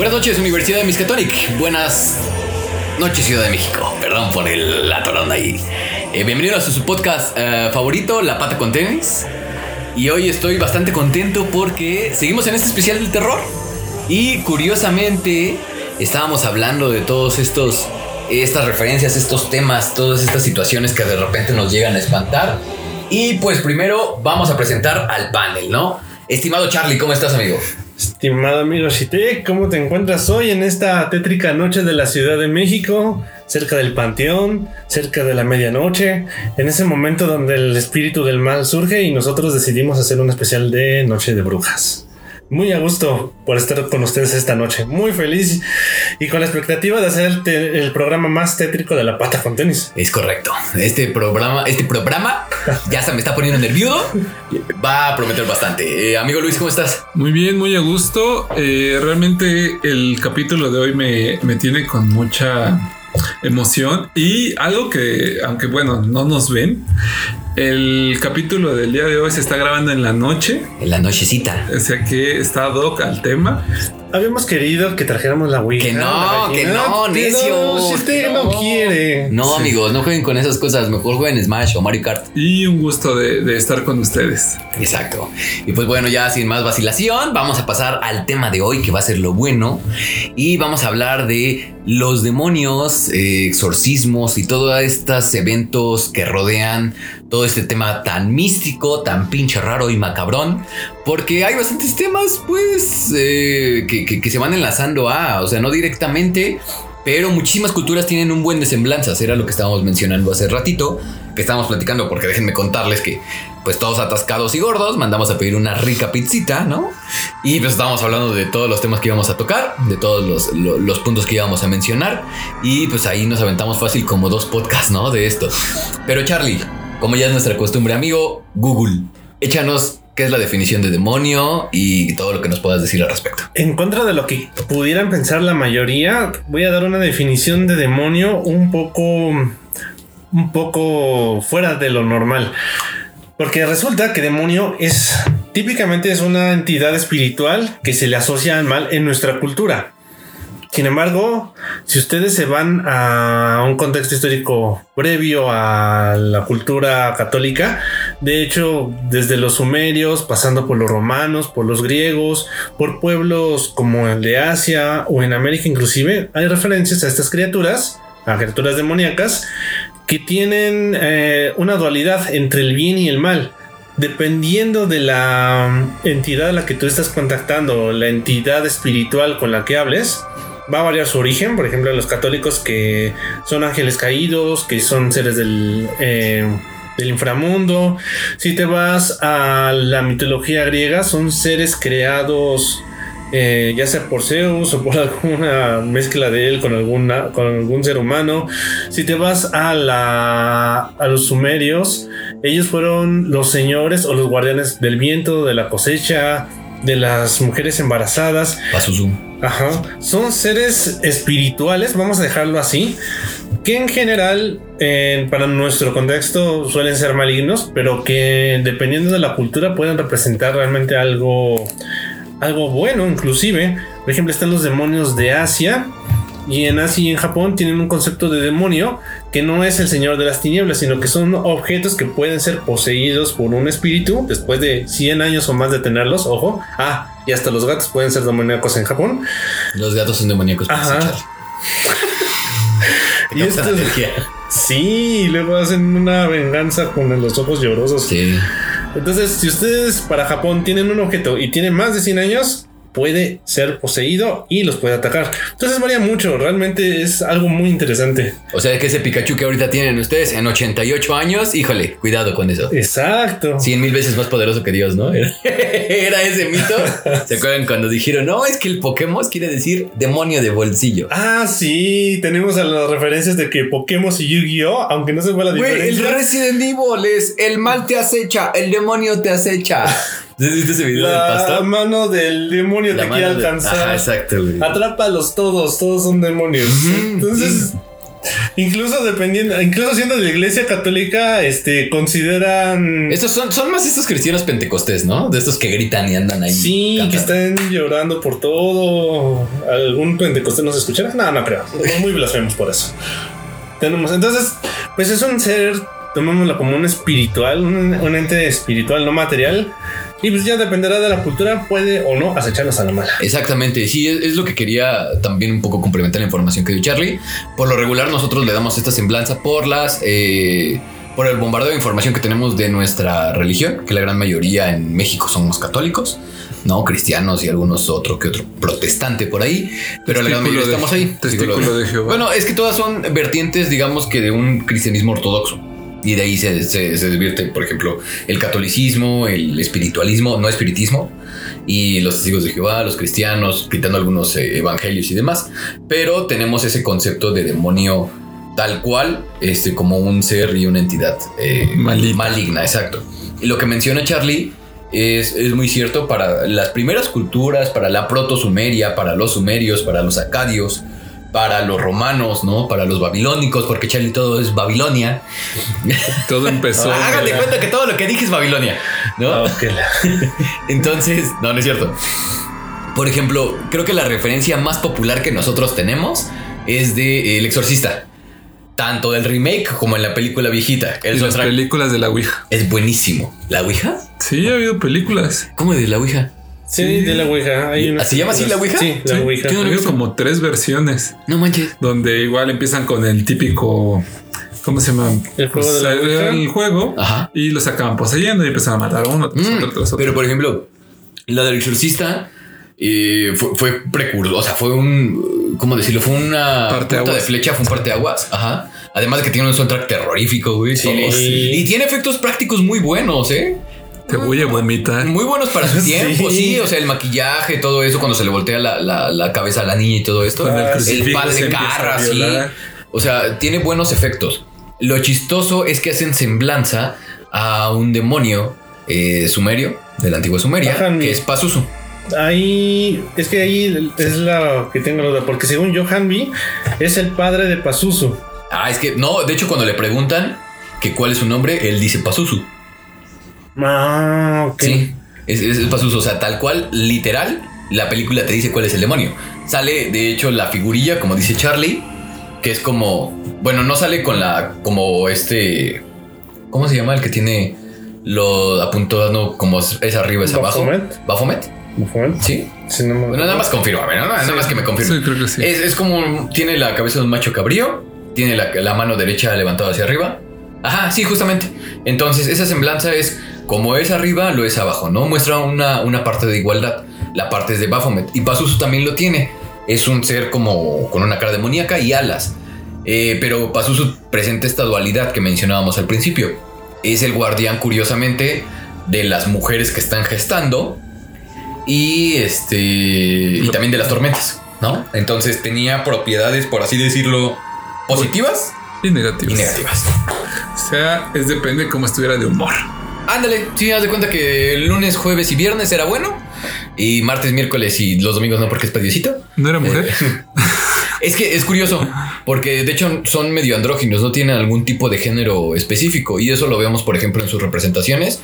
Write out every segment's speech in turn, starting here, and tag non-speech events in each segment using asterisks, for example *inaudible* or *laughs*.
Buenas noches, Universidad de Miskatonic. Buenas noches, Ciudad de México. Perdón por el, la toronda ahí. Eh, bienvenidos a su podcast eh, favorito, La Pata con Tenis. Y hoy estoy bastante contento porque seguimos en este especial del terror. Y curiosamente, estábamos hablando de todos estos estas referencias, estos temas, todas estas situaciones que de repente nos llegan a espantar. Y pues primero vamos a presentar al panel, ¿no? Estimado Charlie, ¿cómo estás, amigo? Estimado amigo Shite, ¿cómo te encuentras hoy en esta tétrica noche de la Ciudad de México? Cerca del panteón, cerca de la medianoche, en ese momento donde el espíritu del mal surge y nosotros decidimos hacer un especial de Noche de Brujas muy a gusto por estar con ustedes esta noche. Muy feliz y con la expectativa de hacer el, programa más tétrico de la pata con tenis. Es correcto. Este programa, este programa ya se me está poniendo nervioso. Va a prometer bastante. Eh, amigo Luis, ¿cómo estás? Muy bien, muy a gusto. Eh, realmente el capítulo de hoy me, me tiene con mucha emoción y algo que, aunque bueno, no nos ven, el capítulo del día de hoy se está grabando en la noche. En la nochecita. O sea que está doc al tema. Habíamos querido que trajéramos la Wii. Que no, que no, necio. si usted no, quiere. No, amigos, no jueguen con esas cosas. Mejor jueguen Smash o Mario Kart. Y un gusto de, de, estar con ustedes. Exacto. Y pues bueno, ya sin más vacilación, vamos a pasar al tema de hoy, que va a ser lo bueno. Y vamos a hablar de los demonios, eh, exorcismos y todos estos eventos que rodean todo este tema tan místico, tan pinche raro y macabrón, porque hay bastantes temas, pues, eh, que, se van enlazando a, o sea, no directamente, pero muchísimas culturas tienen un buen de semblanzas, era lo que estábamos mencionando hace ratito, que estábamos platicando, porque déjenme contarles que, pues, todos atascados y gordos, mandamos a pedir una rica pizzita, ¿no? Y pues estábamos hablando de todos los temas que íbamos a tocar, de todos los, los puntos que íbamos a mencionar, y pues ahí nos aventamos fácil como dos podcasts, ¿no? De esto. Pero Charlie, como ya es nuestra costumbre, amigo, Google, échanos qué es la definición de demonio y todo lo que nos puedas decir al respecto. En contra de lo que pudieran pensar la mayoría, voy a dar una definición de demonio un poco un poco fuera de lo normal. Porque resulta que demonio es típicamente es una entidad espiritual que se le asocia al mal en nuestra cultura. Sin embargo, si ustedes se van a un contexto histórico previo a la cultura católica, de hecho, desde los sumerios, pasando por los romanos, por los griegos, por pueblos como el de Asia o en América inclusive, hay referencias a estas criaturas, a criaturas demoníacas, que tienen eh, una dualidad entre el bien y el mal. Dependiendo de la entidad a la que tú estás contactando, la entidad espiritual con la que hables, va a variar su origen. Por ejemplo, los católicos que son ángeles caídos, que son seres del, eh, del inframundo. Si te vas a la mitología griega, son seres creados. Eh, ya sea por Zeus o por *laughs* alguna mezcla de él con, alguna, con algún ser humano. Si te vas a, la, a los sumerios, ellos fueron los señores o los guardianes del viento, de la cosecha, de las mujeres embarazadas. Ajá. Son seres espirituales, vamos a dejarlo así, que en general, para nuestro contexto, suelen ser malignos, pero que dependiendo de la cultura pueden representar realmente algo, algo bueno, inclusive. Por ejemplo, están los demonios de Asia. Y en Asia y en Japón tienen un concepto de demonio que no es el señor de las tinieblas, sino que son objetos que pueden ser poseídos por un espíritu después de 100 años o más de tenerlos. Ojo. Ah, y hasta los gatos pueden ser demoníacos en Japón. Los gatos son demoníacos. Ajá. *laughs* y esto, sí, luego hacen una venganza con los ojos llorosos. Sí. Entonces, si ustedes para Japón tienen un objeto y tienen más de 100 años, puede ser poseído y los puede atacar. Entonces varía mucho, realmente es algo muy interesante. O sea, que ese Pikachu que ahorita tienen ustedes en 88 años, híjole, cuidado con eso. Exacto. 100 mil veces más poderoso que Dios, ¿no? *laughs* Era, ese mito. ¿Se acuerdan cuando dijeron, no, es que el Pokémon quiere decir demonio de bolsillo? Ah, sí, tenemos a las referencias de que Pokémon y Yu-Gi-Oh, aunque no se fue la diferencia. el Resident Evil es el mal te acecha, el demonio te acecha. *laughs* ¿Viste ese video la del pastor? mano del demonio te quiere alcanzar. exacto, Atrápalos todos, todos son demonios. Entonces. Incluso dependiendo, incluso siendo de la iglesia católica, este, consideran. Estos son, son más estos cristianos pentecostés, ¿no? De estos que gritan y andan ahí. Sí, que están llorando por todo. ¿Algún pentecostés nos escuchará? No, no creo. Son muy blasfemos por eso. Tenemos, entonces, pues es un ser, tomémoslo como un espiritual, un, un ente espiritual, no material. Y pues ya dependerá de la cultura, puede o no acecharnos a la mala. Exactamente, sí, es, es lo que quería también un poco complementar la información que dio Charlie. Por lo regular nosotros le damos esta semblanza por las... eh, por el bombardeo de información que tenemos de nuestra religión, que la gran mayoría en México somos católicos, no cristianos y algunos otro que otro protestante por ahí, pero la gran mayoría de- estamos ahí. testículo de Jehová. Bueno, es que todas son vertientes, digamos que de un cristianismo ortodoxo. Y de ahí se, se, se por ejemplo, el catolicismo, el espiritualismo, no espiritismo, y los testigos de Jehová, los cristianos, quitando algunos eh, evangelios y demás. Pero tenemos ese concepto de demonio tal cual, este, como un ser y una entidad eh, Maligna. maligna, exacto. Y lo que menciona Charlie es, es muy cierto para las primeras culturas, para la proto-sumeria, para los sumerios, para los acadios, para los romanos, ¿no? Para los babilónicos, porque Charlie todo es Babilonia. Todo empezó. Hágate cuenta que todo lo que dije es Babilonia, ¿no? Ah. *laughs* Entonces, no, no es cierto. Por ejemplo, creo que la referencia más popular que nosotros tenemos es de eh, El Exorcista. Tanto del remake como en la película viejita. El y las películas de la Ouija. es buenísimo. ¿La Ouija? Sí, ha habido películas. ¿Cómo de la Ouija? Sí, de la Ouija. Hay una- ¿Se llama así la Ouija? Sí, la Sí, Ouija. yo no como tres versiones No manches. donde igual empiezan con el típico. ¿Cómo se llama? El juego de la Pues, Ouija. el juego Ajá. y los acaban poseyendo y empiezan a matar a uno tras Mm, otro, tras otro. pero por ejemplo, la del exorcista eh, fue, fue precursor, o sea, fue un, ¿cómo decirlo? Fue una Parteaguas. punta de flecha, fue un parteaguas, ajá. Además de que tiene un soundtrack terrorífico, güey. Sí. Y tiene efectos prácticos muy buenos, ¿eh? Te voy a vomitar. Muy buenos para su *laughs* tiempo, sí. O sea, el maquillaje, todo eso, cuando se le voltea la, la- la cabeza a la niña y todo esto. Cuando el el padre carra, a sí. O sea, tiene buenos efectos. Lo chistoso es que hacen semblanza a un demonio eh, sumerio, de la antigua Sumeria, Ajá, que es Pazuzu. Ahí es que ahí es la que tengo la duda, porque según yo, Hanbi es el padre de Pazuzu. Ah, es que no, de hecho, cuando le preguntan que cuál es su nombre, él dice Pazuzu. Ah, ok. Sí, es, es, es Pazuzu. O sea, tal cual, literal, la película te dice cuál es el demonio. Sale, de hecho, la figurilla, como dice Charlie, que es como. Bueno, no sale con la. como este. ¿Cómo se llama? El que tiene lo apuntado como es arriba, es abajo. ¿Baphomet? ¿Baphomet? Bufón. Sí. Sí, no me- Bueno, nada más confirma, ¿no? Nada más que me confirme. Sí, creo que sí. Es, es como tiene la cabeza de un macho cabrío, tiene la, la mano derecha levantada hacia arriba. Ajá, sí, justamente. Entonces, esa semblanza es como es arriba, lo es abajo, ¿no? Muestra una, una parte de igualdad. La parte es de Baphomet. Y Pazuzu también lo tiene. Es un ser como con una cara demoníaca y alas. Eh, pero Pazuzu presenta esta dualidad que mencionábamos al principio. Es el guardián, curiosamente, de las mujeres que están gestando y este y también de las tormentas, ¿no? Entonces tenía propiedades, por así decirlo, positivas Y negativos. y negativas. O sea, es depende cómo estuviera de humor. Ándale, sí, haz de cuenta que el lunes, jueves y viernes era bueno y martes, miércoles y los domingos no porque es pediocito. ¿No era mujer? *laughs* Es que es curioso, porque de hecho son medio andróginos, no tienen algún tipo de género específico. Y eso lo vemos, por ejemplo, en sus representaciones,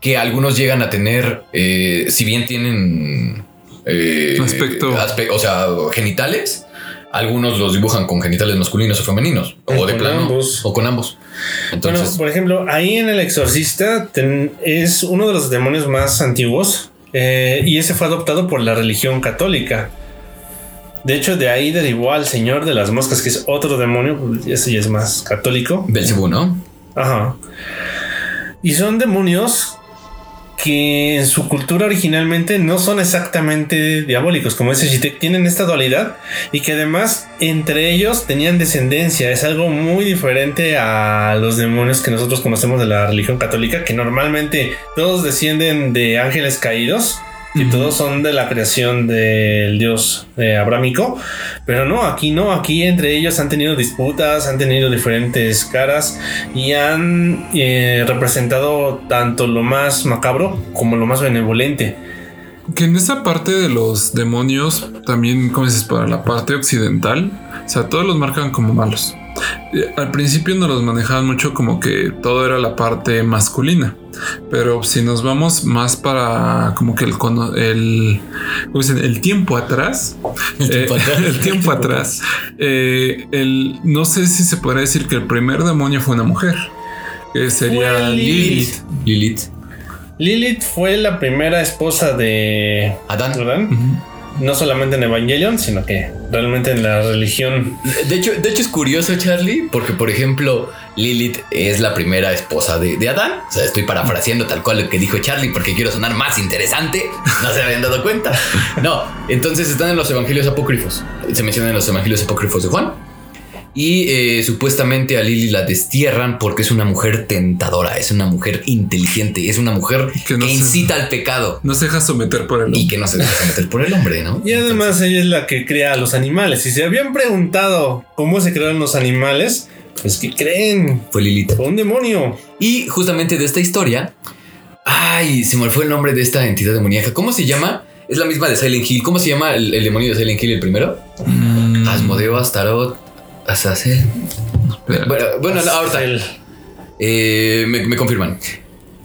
que algunos llegan a tener, eh, si bien tienen eh, Aspecto. aspe- o sea, genitales, algunos los dibujan con genitales masculinos o femeninos, o, O de plano, ambos. o con ambos. Entonces, bueno, por ejemplo, ahí en El Exorcista ten- es uno de los demonios más antiguos eh, y ese fue adoptado por la religión católica. De hecho, de ahí derivó al Señor de las Moscas, que es otro demonio, pues, ese ya es más católico. Belcebú, ¿no? Ajá. Y son demonios que en su cultura originalmente no son exactamente diabólicos, como ese Shitek, tienen esta dualidad y que además entre ellos tenían descendencia. Es algo muy diferente a los demonios que nosotros conocemos de la religión católica, que normalmente todos descienden de ángeles caídos. Y todos son de la creación del dios eh, abrámico, pero no, aquí no, aquí entre ellos han tenido disputas, han tenido diferentes caras y han eh, representado tanto lo más macabro como lo más benevolente. Que en esa parte de los demonios, también, como dices, para la parte occidental, o sea, todos los marcan como malos. Eh, Al principio no los manejaban mucho como que todo era la parte masculina, pero si nos vamos más para como que el, cono- el, ¿cómo dicen? el tiempo atrás, El tiempo eh, atrás. *laughs* el tiempo atrás, eh, el, no sé si se podría decir que el primer demonio fue una mujer, que sería Lilith. Lilith. Lilith. Fue la primera esposa de Adán. Adán. No solamente en Evangelion, sino que realmente en la religión. De hecho, de hecho es curioso, Charlie, porque por ejemplo, Lilith es la primera esposa de, de Adán. O sea, estoy parafraseando tal cual lo que dijo Charlie porque quiero sonar más interesante. No se habían dado cuenta. No, entonces están en los evangelios apócrifos. Se mencionan en los evangelios apócrifos de Juan. Y eh, supuestamente a Lilith la destierran porque es una mujer tentadora, es una mujer inteligente, es una mujer Que que, no se- incita al pecado No se deja someter por el y hombre. que no se deja meter por el hombre, ¿no? Y además ella es la que crea a los animales. Si se habían preguntado cómo se crearon los animales, pues que creen? Fue Lilith. Fue un demonio. Y justamente de esta historia, ay, se me fue el nombre de esta entidad demoníaca. ¿Cómo se llama? Es la misma de Silent Hill. ¿Cómo se llama el, el demonio de Silent Hill el primero? Mm, Asmodeo, Astaroth, Azazel. espera. Bueno, bueno, no, ahorita eh, me, me confirman.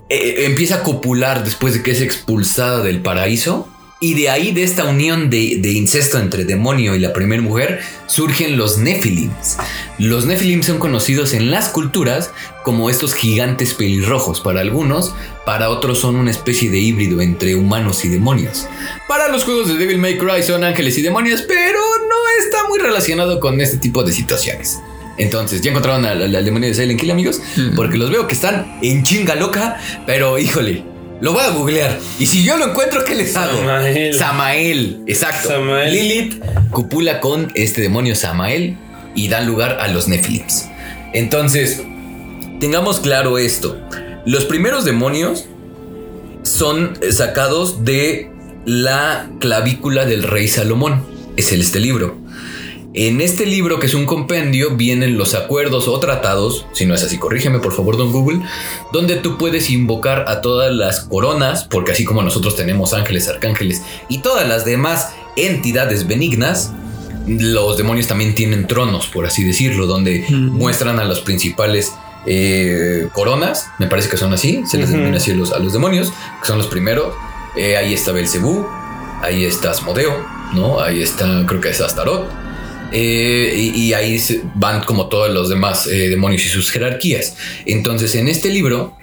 Eh, empieza a copular después de que es expulsada del paraíso. Y de ahí, de esta unión de, de incesto entre demonio y la primera mujer, surgen los Nephilims. Los Nephilims son conocidos en las culturas como estos gigantes pelirrojos para algunos, para otros son una especie de híbrido entre humanos y demonios. Para los juegos de Devil May Cry son ángeles y demonios, pero no está muy relacionado con este tipo de situaciones. Entonces, ¿ya encontraron al, al- al demonio de Silent Hill, amigos? Mm. Porque los veo que están en chinga loca, pero híjole, lo voy a googlear. Y si yo lo encuentro, ¿qué les hago? Samael. Samael, exacto. Samael. Lilith copula con este demonio Samael y dan lugar a los Nephilims. Entonces, tengamos claro esto. Los primeros demonios son sacados de la clavícula del rey Salomón. Es el este libro. En este libro, que es un compendio, vienen los acuerdos o tratados, si no es así, corrígeme por favor, don Google, donde tú puedes invocar a todas las coronas, porque así como nosotros tenemos ángeles, arcángeles y todas las demás entidades benignas, los demonios también tienen tronos, por así decirlo, donde Mm. muestran a los principales eh, coronas, me parece que son así, se les Ujú. denomina así a los, a los demonios, que son los primeros. Eh, ahí está Belcebú, ahí está Asmodeo, ¿no? Ahí está, creo que es Astaroth. Eh, y, ahí van como todos los demás eh, demonios y sus jerarquías. Entonces, en este libro,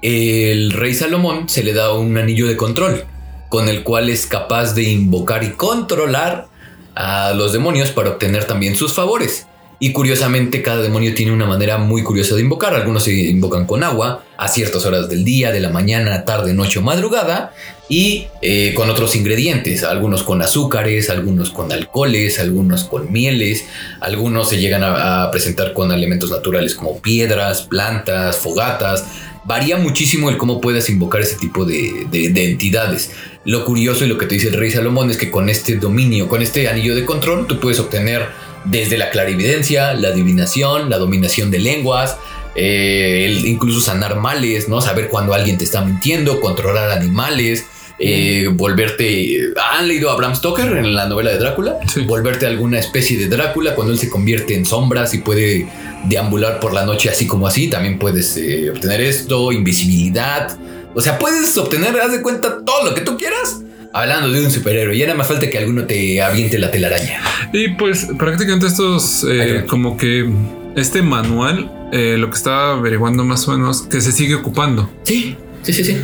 el rey Salomón se le da un anillo de control, con el cual es capaz de invocar y controlar a los demonios para obtener también sus favores. Y curiosamente, cada demonio tiene una manera muy curiosa de invocar. Algunos se invocan con agua a ciertas horas del día, de la mañana, tarde, noche o madrugada, y eh, con otros ingredientes. Algunos con azúcares, algunos con alcoholes, algunos con mieles, algunos se llegan a, presentar con elementos naturales como piedras, plantas, fogatas. Varía muchísimo el cómo puedas invocar ese tipo de, de- de entidades. Lo curioso y lo que te dice el rey Salomón es que con este dominio, con este anillo de control, tú puedes obtener desde la clarividencia, la adivinación, la dominación de lenguas, eh, el incluso sanar males, ¿no? Saber cuando alguien te está mintiendo, controlar animales, eh, volverte... ¿Han leído a Bram Stoker en la novela de Drácula? Sí. Volverte alguna especie de Drácula cuando él se convierte en sombras y puede deambular por la noche así como así. También puedes eh, obtener esto, invisibilidad. O sea, puedes obtener, haz de cuenta, todo lo que tú quieras. Hablando de un superhéroe, y nada más falta que alguno te aviente la telaraña. Y pues prácticamente estos, eh, como que este manual, eh, lo que estaba averiguando más o menos, que se sigue ocupando. Sí, sí, sí, sí.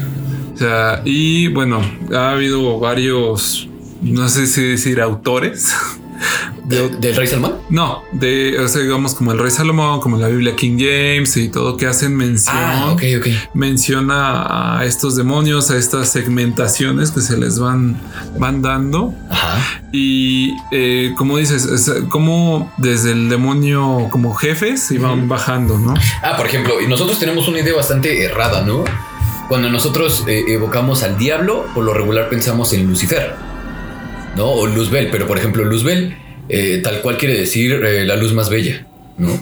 O sea, y bueno, ha habido varios, no sé si decir autores. *laughs* De- ¿Del Rey Salmón? No, de, o sea, digamos como el Rey Salomón, como la Biblia King James y todo que hacen mención. Ah, ok, ok. Menciona a estos demonios, a estas segmentaciones que se les van, van dando. Ajá. Y eh, como dices, es como desde el demonio como jefes y van Ujú. bajando, ¿no? Ah, por ejemplo, y nosotros tenemos una idea bastante errada, ¿no? Cuando nosotros eh, evocamos al diablo, por lo regular pensamos en Lucifer, ¿no? O Luzbel, pero por ejemplo, Luzbel, eh, tal cual quiere decir eh, la luz más bella, ¿no?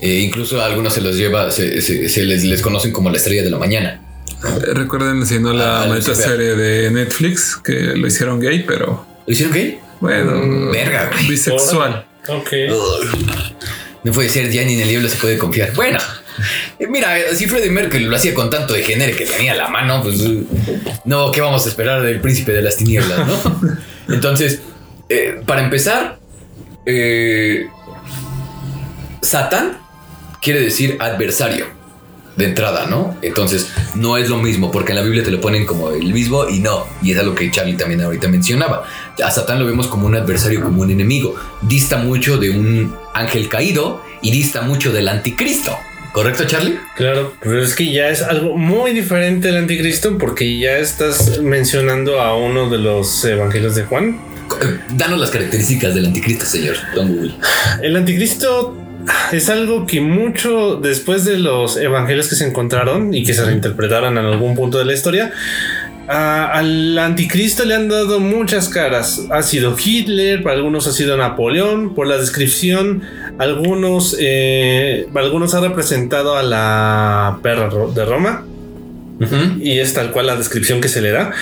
Eh, incluso a algunos se los lleva, se, se- se les, les conocen como la estrella de la mañana. Recuerden haciendo la Ah, maldita Lucifer. serie de Netflix que lo hicieron gay, pero ¿Lo hicieron qué? bueno, Mm, Verga, güey. bisexual. Ok. No puede ser, ya ni en el diablo se puede confiar. Bueno, mira, si Freddie Mercury lo hacía con tanto de género que tenía a la mano, pues no, ¿qué vamos a esperar del príncipe de las tinieblas, no? *laughs* Entonces, eh, para empezar, eh, Satán quiere decir adversario de entrada, ¿no? Entonces, no es lo mismo, porque en la Biblia te lo ponen como el mismo y no, y es algo que Charlie también ahorita mencionaba. A Satán lo vemos como un adversario, como un enemigo. Dista mucho de un ángel caído y dista mucho del anticristo. ¿Correcto, Charlie? Claro, pero es que ya es algo muy diferente el anticristo porque ya estás mencionando a uno de los evangelios de Juan. Danos las características del anticristo, señor Don Google. El anticristo es algo que mucho después de los evangelios que se encontraron y que se reinterpretaron en algún punto de la historia, al anticristo le han dado muchas caras. Ha sido Hitler, para algunos ha sido Napoleón, por la descripción, algunos, eh, para algunos ha representado a la perra de Roma. Y es tal cual la descripción que se le da.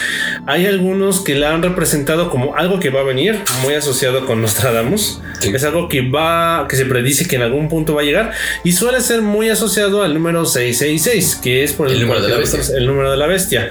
Hay algunos que la han representado como algo que va a venir, muy asociado con Nostradamus. Sí. Es algo que va, que se predice que en algún punto va a llegar y suele ser muy asociado al número 666, que es por El número de la bestia. el número de la bestia.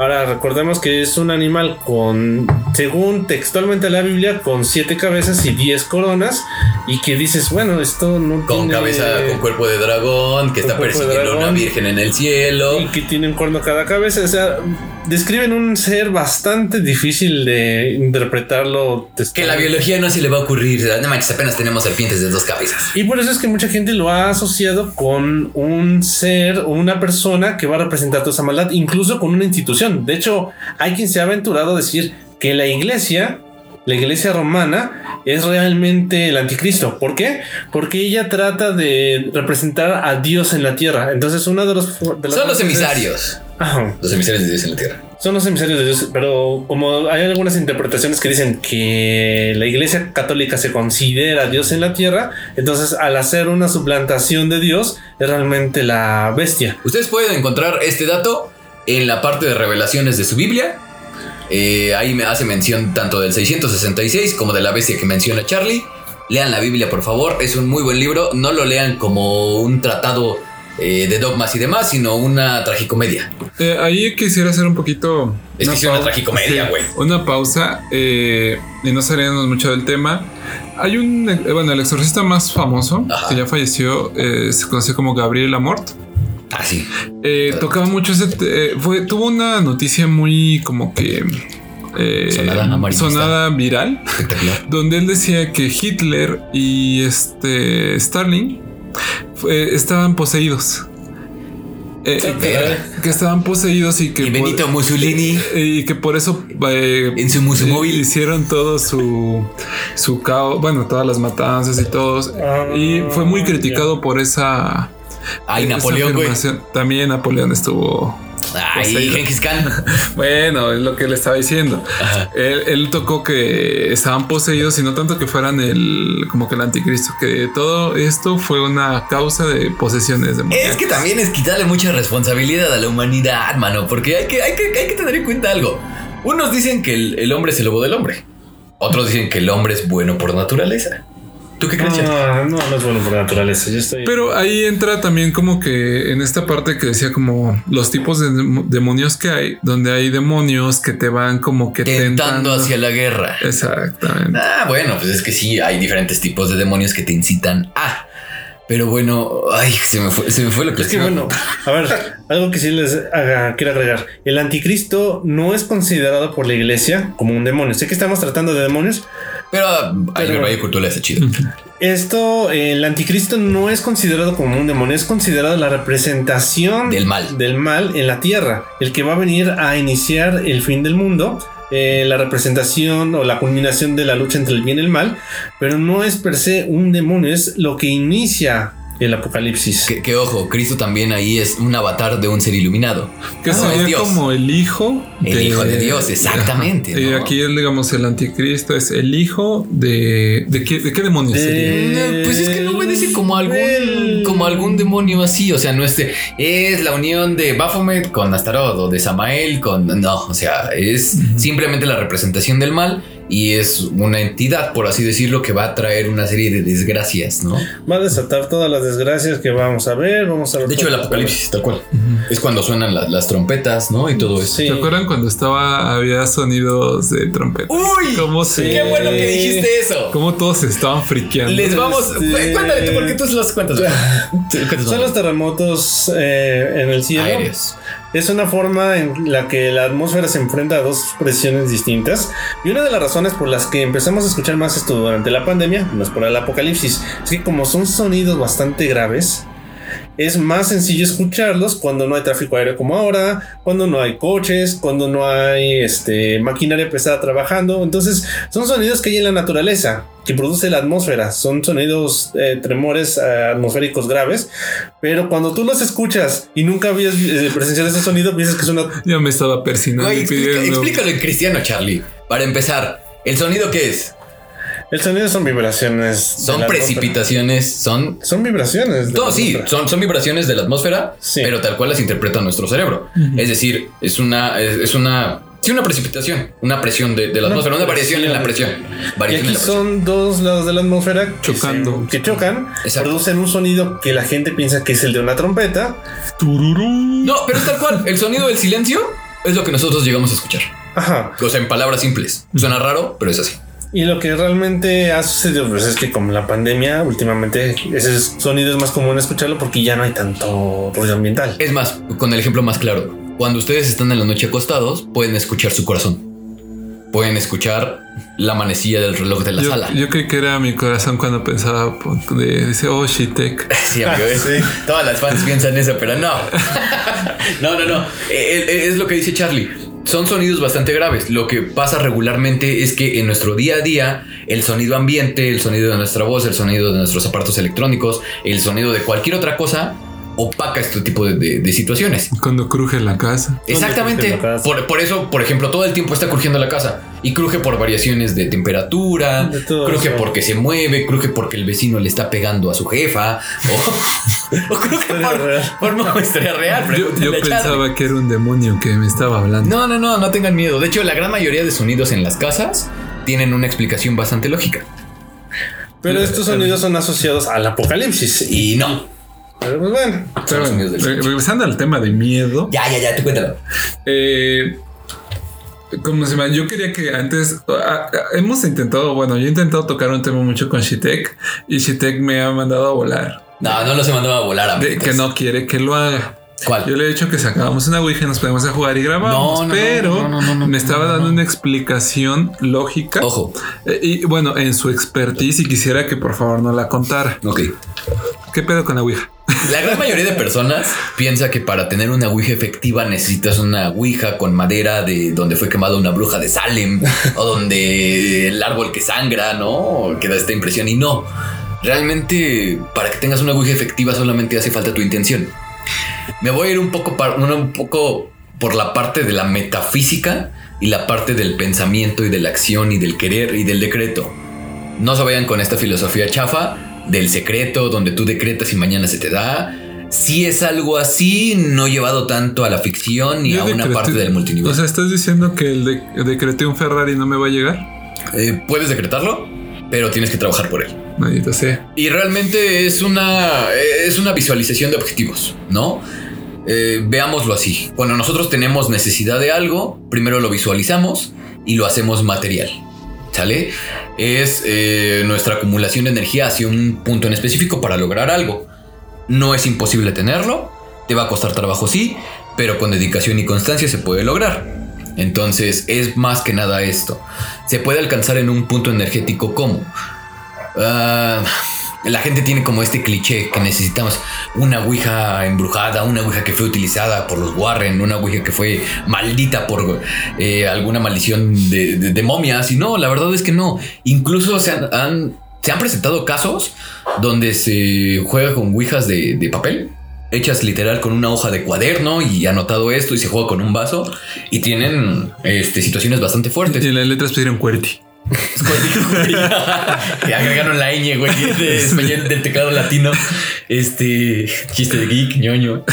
Ahora recordemos que es un animal con, según textualmente la Biblia, con siete cabezas y diez coronas y que dices, bueno, esto no Con tiene- cabeza, con cuerpo de dragón, que Con está persiguiendo a una virgen en el cielo. y que tiene un cuerno cada cabeza. O sea, describen un ser bastante difícil de interpretarlo. Que la biología no se le va a ocurrir. No manches, apenas tenemos serpientes de dos cabezas. Y por eso es que mucha gente lo ha asociado con un ser o una persona que va a representar toda esa maldad, incluso con una institución. De hecho, hay quien se ha aventurado a decir que la iglesia, la iglesia romana, es realmente el anticristo. ¿Por qué? Porque ella trata de representar a Dios en la tierra. Entonces, uno de los... de Son los emisarios. Ajá. Los emisarios de Dios en la tierra. Son los emisarios de Dios, pero como hay algunas interpretaciones que dicen que la iglesia católica se considera Dios en la tierra, entonces al hacer una suplantación de Dios es realmente la bestia. Ustedes pueden encontrar este dato en la parte de revelaciones de su Biblia. Eh, ahí me hace mención tanto del 666 como de la bestia que menciona Charlie. Lean la Biblia, por favor. Es un muy buen libro. No lo lean como un tratado eh, de dogmas y demás, sino una tragicomedia. Eh, ahí quisiera hacer un poquito. Es que una tragicomedia, sí, güey. Una pausa eh, y no salirnos mucho del tema. Hay un, bueno, el exorcista más famoso Ajá. que ya falleció se conoce como Gabriel Amort. Ah, sí. Eh, tocaba mucho ese. eh, fue, tuvo una noticia muy como que. eh, Sonada sonada viral *laughs* donde él decía que Hitler y este Stalin fue- estaban poseídos. Eh, Ah, que, estaban poseídos y que Y Benito por, Mussolini y que por eso eh, en su musumóvil. hicieron todo su su caos, bueno, todas las matanzas y todos. Ah, y fue muy criticado por esa Ay, esa Napoleón, güey. También Napoleón estuvo Ay. Genghis Khan. *laughs* bueno, es lo que le estaba diciendo. Él tocó que estaban poseídos y no tanto que fueran el como que el anticristo, que todo esto fue una causa de posesiones de Es que también es quitarle mucha responsabilidad a la humanidad, mano, porque hay que, hay que, hay que tener en cuenta algo. Unos dicen que el, el hombre es el lobo del hombre. Otros dicen que el hombre es bueno por naturaleza. ¿Tú qué crees? Ah, no, no es bueno por naturaleza. Yo estoy. Pero ahí entra también como que en esta parte que decía como los tipos de dem- demonios que hay, donde hay demonios que te van como que Tentando hacia la guerra. Exactamente. Ah, bueno, pues es que sí, hay diferentes tipos de demonios que te incitan a. Pero bueno, ay, se me fue, se me fue lo que Es que bueno, a ver, algo que sí les haga- quiero agregar. El anticristo no es considerado por la iglesia como un demonio. Sé que estamos tratando de demonios. Pero Cultura ese chido. Esto, el anticristo no es considerado como un demonio, es considerado la representación Del mal. del mal en la tierra, el que va a venir a iniciar el fin del mundo. eh, la representación o la culminación de la lucha entre el bien y el mal, pero no es per se un demonio, es lo que inicia el apocalipsis. Que, que, ojo, Cristo también ahí es un avatar de un ser iluminado. Que es sería Dios. como el hijo El hijo de Dios, exactamente. Y ¿no? aquí, digamos, el anticristo es el hijo de. ¿De qué, de qué demonios De- sería? Eh, Pues es que no obedece como algún, El- como algún demonio así, o sea, no es, de- es la unión de Baphomet con Astaroth o de Samael con, no, o sea, es simplemente la representación del mal y es una entidad, por así decirlo, que va a traer una serie de desgracias, ¿no? Va a desatar todas las desgracias que vamos a ver. Vamos a ver De hecho, el apocalipsis, tal cual, es cuando suenan la- las trompetas, ¿no? Y todo eso. Sí. ¿Se acuerdan cuando estaba, había sonidos de trompeta? ¡Uy! ¿Cómo Sí. se, ¡Qué bueno que dijiste eso! cómo todos se estaban friqueando? Les vamos. Este- Cuéntale tú, porque tú los cuentas. *laughs* Son los terremotos eh, en el cielo. aéreos. Es una forma en la que la atmósfera se enfrenta a dos presiones distintas. Y una de las razones por las que empezamos a escuchar más esto durante la pandemia, no es por el apocalipsis, es que como son sonidos bastante graves, es más sencillo escucharlos cuando no hay tráfico aéreo como ahora, cuando no hay coches, cuando no hay este, maquinaria pesada trabajando. Entonces, son sonidos que hay en la naturaleza, que produce la atmósfera. Son sonidos, eh, tremores eh, atmosféricos graves. Pero cuando tú los escuchas y nunca habías eh, presenciado ese sonido, piensas que es una. Ya me estaba persinando y explica- en cristiano, Charlie. Para empezar, ¿el sonido qué es? El sonido son vibraciones. Son precipitaciones, son. Son vibraciones. de No, la sí, son, son vibraciones de la atmósfera, Sí. pero tal cual las interpreta nuestro cerebro. Es decir, es una. Es, es una. Sí, una precipitación, una presión de, de la Una atmósfera, una variación en la presión. Y Variación en aquí son dos lados de la atmósfera que Chocando. se- que chocan, Exacto. producen un sonido que la gente piensa que es el de una trompeta. Tururú. No, pero es tal cual. El sonido del silencio es lo que nosotros llegamos a escuchar. Ajá. O sea, en palabras simples. Suena raro, pero es así. Y lo que realmente ha sucedido pues, es que con la pandemia, últimamente, ese sonido es más común escucharlo porque ya no hay tanto ruido ambiental. Es más, con el ejemplo más claro. Cuando ustedes están en la noche acostados, pueden escuchar su corazón. Pueden escuchar la manecilla del reloj de la Yo, sala. yo creí que era mi corazón cuando pensaba po- de, dice, oh, Shitek. *laughs* Sí, amigo. es- Sí. Todas las fans piensan eso, pero no. *laughs* *laughs* no, no, no. Eh, eh, Es lo que dice Charlie. Son sonidos bastante graves. Lo que pasa regularmente es que en nuestro día a día, el sonido ambiente, el sonido de nuestra voz, el sonido de nuestros aparatos electrónicos, el sonido de cualquier otra cosa, opaca este tipo de, de- de situaciones. Cuando cruje la casa. Exactamente. cruje la casa. Por, por eso, por ejemplo, todo el tiempo está crujiendo la casa. Y cruje por variaciones de temperatura, De cruje eso. porque se mueve, cruje porque el vecino le está pegando a su jefa, o, *laughs* o cruje por, por historia real. Yo, pensaba que era un demonio que me estaba hablando. No, no, no, no tengan miedo. De hecho, la gran mayoría de sonidos en las casas tienen una explicación bastante lógica. Pero estos sonidos son asociados al apocalipsis. Y no. Pero, pues, bueno, Pero re- regresando al tema de miedo, Ya, ya, ya, tú cuéntalo. eh, ¿cómo se llama? Yo quería que antes hemos intentado, bueno, yo he intentado tocar un tema mucho con Shitek y Shitek me ha mandado a volar, No, no los he mandado a volar a que no quiere que lo haga. ¿Cuál? Yo le he dicho que sacábamos una Ouija y nos podemos a jugar y grabamos, No, pero no, me estaba dando una explicación lógica. Ojo. Eh, Y bueno, en su expertise y quisiera que por favor no la contara. Ok. ¿Qué pedo con la Ouija? La gran mayoría de personas piensa que para tener una ouija efectiva necesitas una ouija con madera de donde fue quemada una bruja de Salem o donde el árbol que sangra, ¿no? Que da esta impresión y no. Realmente para que tengas una ouija efectiva solamente hace falta tu intención. Me voy a ir un poco, un poco por la parte de la metafísica y la parte del pensamiento y de la acción y del querer y del decreto. No se vayan con esta filosofía chafa del secreto donde tú decretas y mañana se te da. Si es algo así, no llevado tanto a la ficción ni Yo a una decreté- parte del O multiniverso. sea, ¿estás diciendo que el de decreté un Ferrari no me va a llegar? Eh, puedes decretarlo, pero tienes que trabajar por él. Maldita sea. Y realmente es una, es una visualización de objetivos, ¿no? Eh, veámoslo así. Cuando nosotros tenemos necesidad de algo, primero lo visualizamos y lo hacemos material. Es eh, nuestra acumulación de energía hacia un punto en específico para lograr algo. No es imposible tenerlo, te va a costar trabajo sí, pero con dedicación y constancia se puede lograr. Entonces es más que nada esto. Se puede alcanzar en un punto energético como Ah, la gente tiene como este cliché que necesitamos una ouija embrujada, una ouija que fue utilizada por los Warren, una ouija que fue maldita por eh, alguna maldición de, momias. Y no, la verdad es que no. Incluso se han, han se han presentado casos donde se juega con ouijas de, papel hechas literal con una hoja de cuaderno y anotado esto y se juega con un vaso y tienen este, situaciones bastante fuertes. Y las letras pusieron QWERTY. *laughs* y agregaron la ñ, güey, de español del teclado latino. Este chiste de geek, ñoño.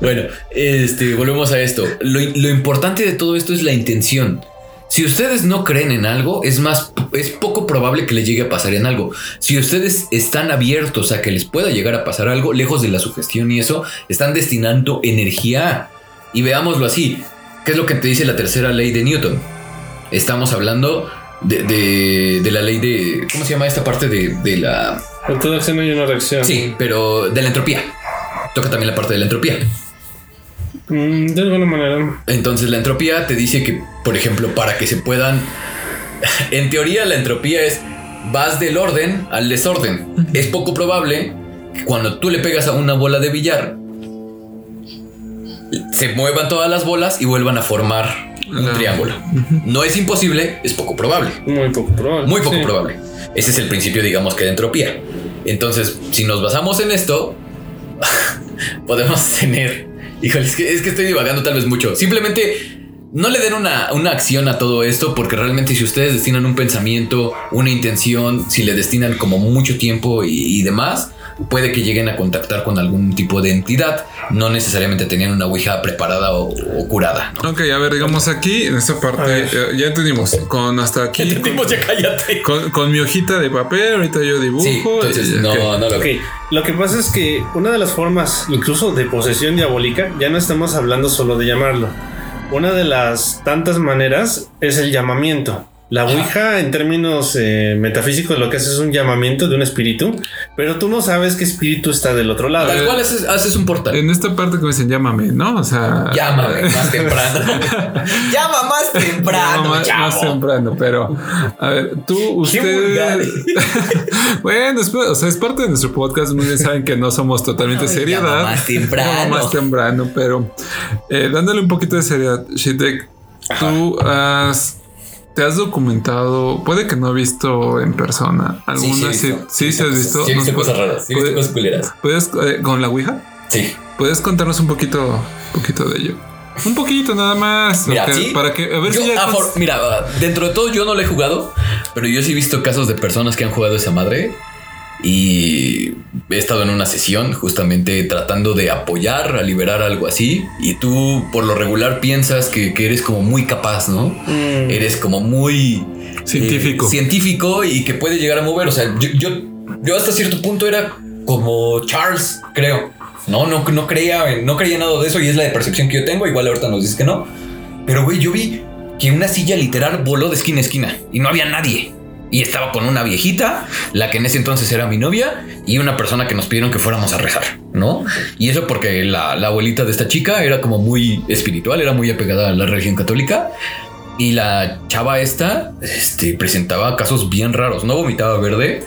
Bueno, este, volvemos a esto. Lo, lo importante de todo esto es la intención. Si ustedes no creen en algo, es más, es poco probable que les llegue a pasar en algo. Si ustedes están abiertos a que les pueda llegar a pasar algo, lejos de la sugestión y eso, están destinando energía. Y veámoslo así. ¿Qué es lo que te dice la tercera ley de Newton? Estamos hablando de, de, de la ley de... ¿Cómo se llama esta parte de, de la... Con toda acción hay una reacción. Sí, pero de la entropía. Toca también la parte de la entropía. Mm, de alguna manera. Entonces la entropía te dice que, por ejemplo, para que se puedan... En teoría la entropía es vas del orden al desorden. Es poco probable que cuando tú le pegas a una bola de billar se muevan todas las bolas y vuelvan a formar un La- triángulo. No es imposible, es poco probable. Muy poco probable. Muy poco Sí. probable. Ese es el principio, digamos, que de entropía. Entonces, si nos basamos en esto, *laughs* podemos tener. Híjole, es que, es que estoy divagando tal vez mucho. Simplemente no le den una, una acción a todo esto, porque realmente si ustedes destinan un pensamiento, una intención, si le destinan como mucho tiempo y, y demás, puede que lleguen a contactar con algún tipo de entidad. No necesariamente tenían una ouija preparada o, o curada. ¿no? Ok, a ver, digamos aquí, en esta parte, eh, ya entendimos. Con hasta aquí. Entendimos, ya cállate. Con, con mi hojita de papel, ahorita yo dibujo. Sí, entonces y- no, ok. no lo Ok, lo que pasa es que una de las formas, incluso de posesión diabólica, ya no estamos hablando solo de llamarlo. Una de las tantas maneras es el llamamiento. La Ouija, en términos eh, metafísicos, lo que hace es un llamamiento de un espíritu, pero tú no sabes qué espíritu está del otro lado. Tal cual haces, haces un portal. En esta parte que me dicen, llámame, ¿no? O sea. Llámame *laughs* más temprano. *laughs* Llama más temprano, No, más, chavo. más temprano, pero a ver, tú, usted. *laughs* bueno, es, o sea, es parte de nuestro podcast. Muy bien saben que no somos totalmente seriedad. llama más temprano. Llama más temprano, pero eh, dándole un poquito de seriedad, Shitek, tú has. Te has documentado, puede que no he visto en persona alguna, sí, sí, sí, has visto. Sí, he visto ¿Nos cosas raras. Sí, he visto puede- cosas culeras. ¿Puedes, eh, con la Ouija? Sí. ¿Puedes contarnos un poquito, poquito de ello? Un poquito nada más. Mira, sí. Para que, a ver Yo, si ya. ah, mira, dentro de todo yo no lo he jugado, pero yo sí he visto casos de personas que han jugado esa madre y he estado en una sesión justamente tratando de apoyar a liberar algo así y tú por lo regular piensas que, que eres como muy capaz, ¿no? Mm, Eres como muy Científico. eh, científico y que puede llegar a mover. O sea, yo, yo, yo hasta cierto punto era como Charles, creo. No, no, no creía, no creía nada de eso y es la percepción que yo tengo. Igual ahorita nos dices que no. Pero güey, yo vi que una silla literal voló de esquina a esquina y no había nadie. Y estaba con una viejita, la que en ese entonces era mi novia, y una persona que nos pidieron que fuéramos a rezar, ¿no? Y eso porque la, la abuelita de esta chica era como muy espiritual, era muy apegada a la religión católica. Y la chava esta este, presentaba casos bien raros. No vomitaba verde,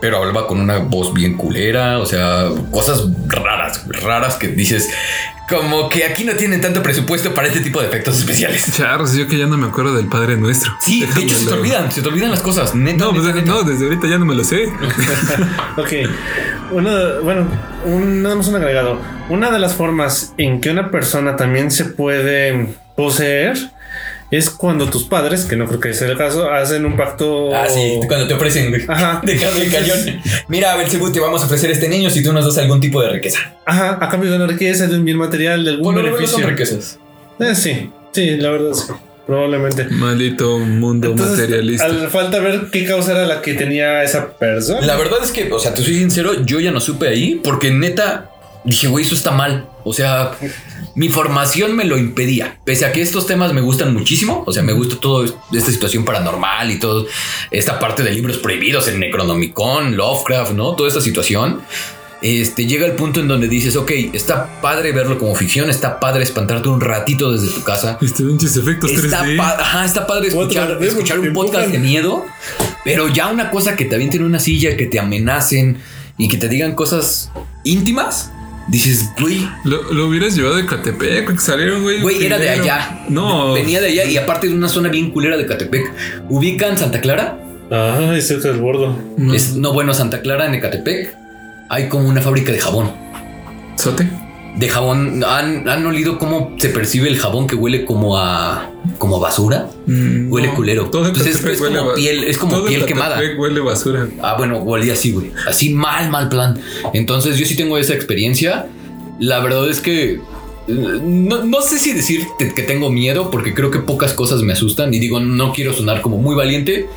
pero hablaba con una voz bien culera. O sea, cosas raras, raras que dices, como que aquí no tienen tanto presupuesto para este tipo de efectos especiales. Charles, yo que ya no me acuerdo del Padre Nuestro. Sí, de hecho se te olvidan, se te olvidan las cosas. Neta, No, pues, neta. no, desde ahorita ya no me lo sé. *laughs* Ok. Una, bueno, un, nada más un agregado. Una de las formas en que una persona también se puede poseer es cuando tus padres, que no creo que sea el caso, hacen un pacto. Ah, sí, cuando te ofrecen güey, Ajá. *laughs* de carne y cañón. Mira, Belcebú, te vamos a ofrecer este niño si tú nos das algún tipo de riqueza. Ajá, a cambio de una riqueza, de un bien material, de algún regular beneficio. son riquezas. Eh, sí, sí, la verdad sí. Probablemente. Maldito mundo Entonces, materialista. al falta ver qué causa era la que tenía esa persona. La verdad es que, o sea, te soy sincero, yo ya no supe ahí porque neta dije, güey, eso está mal. O sea, mi formación me lo impedía. Pese a que estos temas me gustan muchísimo, o sea, me gusta toda esta situación paranormal y todo esta parte de libros prohibidos, el Necronomicon, Lovecraft, ¿no? Toda esta situación. Este llega el punto en donde dices, ok, está padre verlo como ficción, está padre espantarte un ratito desde tu casa, Este pinches efectos Está, 3D. pa- ajá, está padre escuchar, un podcast de miedo, pero ya una cosa que te avienten en una silla, que te amenacen y que te digan cosas íntimas, dices, güey, Lo, lo hubieras llevado de Catepec, que salieron, güey. güey, era de allá. No. Venía de allá y aparte de una zona bien culera de Catepec. ¿Ubican Santa Clara? Ay, cerca del bordo. No. Es no bueno Santa Clara en Ecatepec. Hay como una fábrica de jabón. ¿Sote? De jabón. ¿Han, han olido cómo se percibe el jabón que huele como a como a basura? Mm, Huele no. culero. Todo Pues es- Ecatepec es huele como piel- es como todo piel quemada. huele basura. Ah, bueno, olía así, güey. Así mal, mal plan. Entonces yo sí tengo esa experiencia. La verdad es que no, no sé si decir que tengo miedo porque creo que pocas cosas me asustan y digo, no quiero sonar como muy valiente.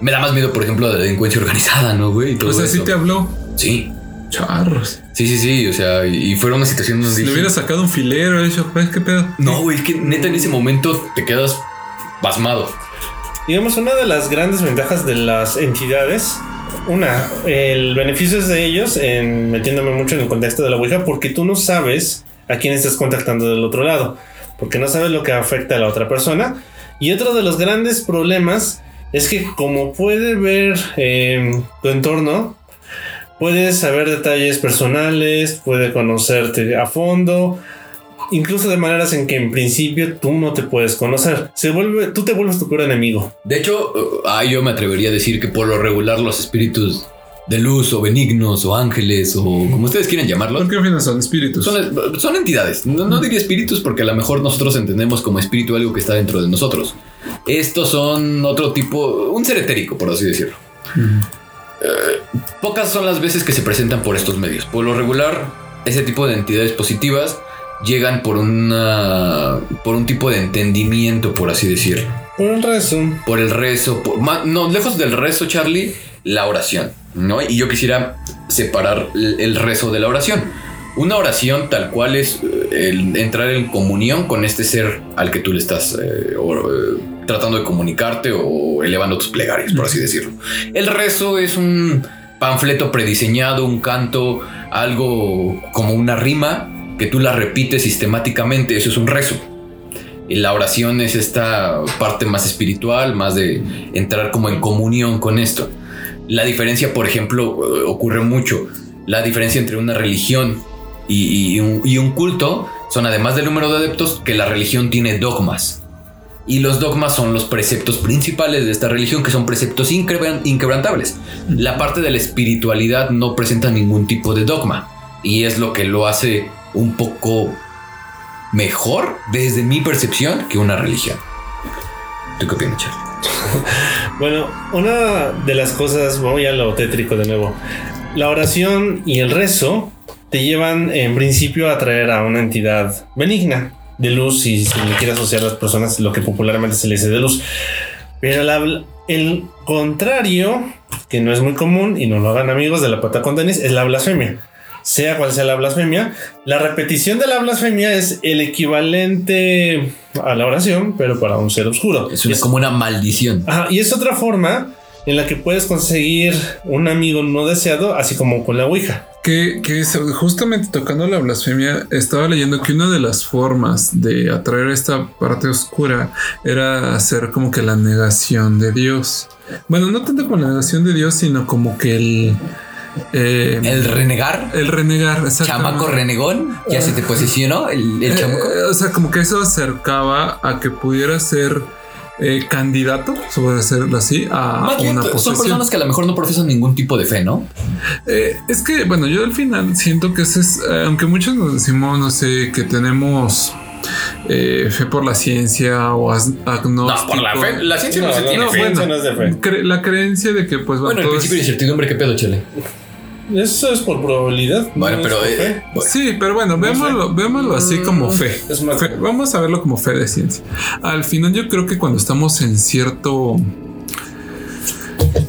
Me da más miedo, por ejemplo, de la delincuencia organizada, ¿no, güey? Todo O sea, sí te habló. Sí, Charros. sí, sí, sí. O sea, y y fue una situación donde Si le hubiera sacado un filero, hecho, pues, ¿qué pedo? no, güey, es que neta en ese momento te quedas pasmado. Digamos, una de las grandes ventajas de las entidades, una, el beneficio es de ellos, en, metiéndome mucho en el contexto de la Ouija, porque tú no sabes a quién estás contactando del otro lado, porque no sabes lo que afecta a la otra persona. Y otro de los grandes problemas es que como puede ver eh, tu entorno, puedes saber detalles personales, puede conocerte a fondo, incluso de maneras en que en principio tú no te puedes conocer. Se vuelve, tú te vuelves tu peor enemigo. De hecho, uh, ah, yo me atrevería a decir que por lo regular los espíritus de luz o benignos o ángeles o como ustedes quieran llamarlos, ¿Por qué al final son espíritus? son, son entidades. No, no diría espíritus porque a lo mejor nosotros entendemos como espíritu algo que está dentro de nosotros. Estos son otro tipo, un ser etérico, por así decirlo. Eh, pocas son las veces que se presentan por estos medios. Por lo regular, ese tipo de entidades positivas llegan por una por un tipo de entendimiento, por así decirlo Por el resto, por el rezo, por- no, lejos del rezo, Charlie, la oración, ¿no? Y yo quisiera separar el, rezo de la oración. Una oración tal cual es eh, el entrar en comunión con este ser al que tú le estás eh, eh, tratando de comunicarte o elevando tus plegarias, por así decirlo. El rezo es un panfleto prediseñado, un canto, algo como una rima que tú la repites sistemáticamente, eso es un rezo. Y la oración es esta parte más espiritual, más de entrar como en comunión con esto. La diferencia, por ejemplo, ocurre mucho. La diferencia entre una religión y, y un, y un culto son, además del número de adeptos, que la religión tiene dogmas. Y los dogmas son los preceptos principales de esta religión, que son preceptos inquebrantables. La parte de la espiritualidad no presenta ningún tipo de dogma. Y es lo que lo hace un poco mejor, desde mi percepción, que una religión. ¿Tú qué opinas, Charlie? *laughs* bueno, una de las cosas, voy a lo tétrico de nuevo. La oración y el rezo te llevan en principio a atraer a una entidad benigna, de luz, y si le quiere asociar a las personas lo que popularmente se le dice de luz. Pero la- el contrario, que no es muy común y no lo hagan amigos de la pata con tenis, es la blasfemia. Sea cual sea la blasfemia, la repetición de la blasfemia es el equivalente a la oración, pero para un ser oscuro. Es, como una maldición. Ajá, y es otra forma en la que puedes conseguir un amigo no deseado, así como con la Ouija. Que, que es- justamente tocando la blasfemia, estaba leyendo que una de las formas de atraer esta parte oscura era hacer como que la negación de Dios. Bueno, no tanto como la negación de Dios, sino como que el... eh, El renegar, el renegar. chamaco renegón, ya se te posicionó el, el Eh, chamaco. eh, o sea, como que eso acercaba a que pudiera ser eh, candidato, sobre decirlo así, a Más bien, una son personas que a lo mejor no profesan ningún tipo de fe, ¿no? Eh, es que, bueno, yo al final siento que ese es, eh, aunque muchos nos decimos, no sé, que tenemos eh, fe por la ciencia o as- agnóstico. la ciencia No, no, fe. no, bueno. no es de fe. Cre- la creencia de que, pues, Bueno, el todo principio de incertidumbre, ¿qué pedo, Chele? Eso es por probabilidad. Bueno, no pero... eh, bueno, Sí, pero bueno, veámoslo, veámoslo así como fe. Es más- Fe- Vamos a verlo como fe de ciencia. Al final, yo creo que cuando estamos en cierto,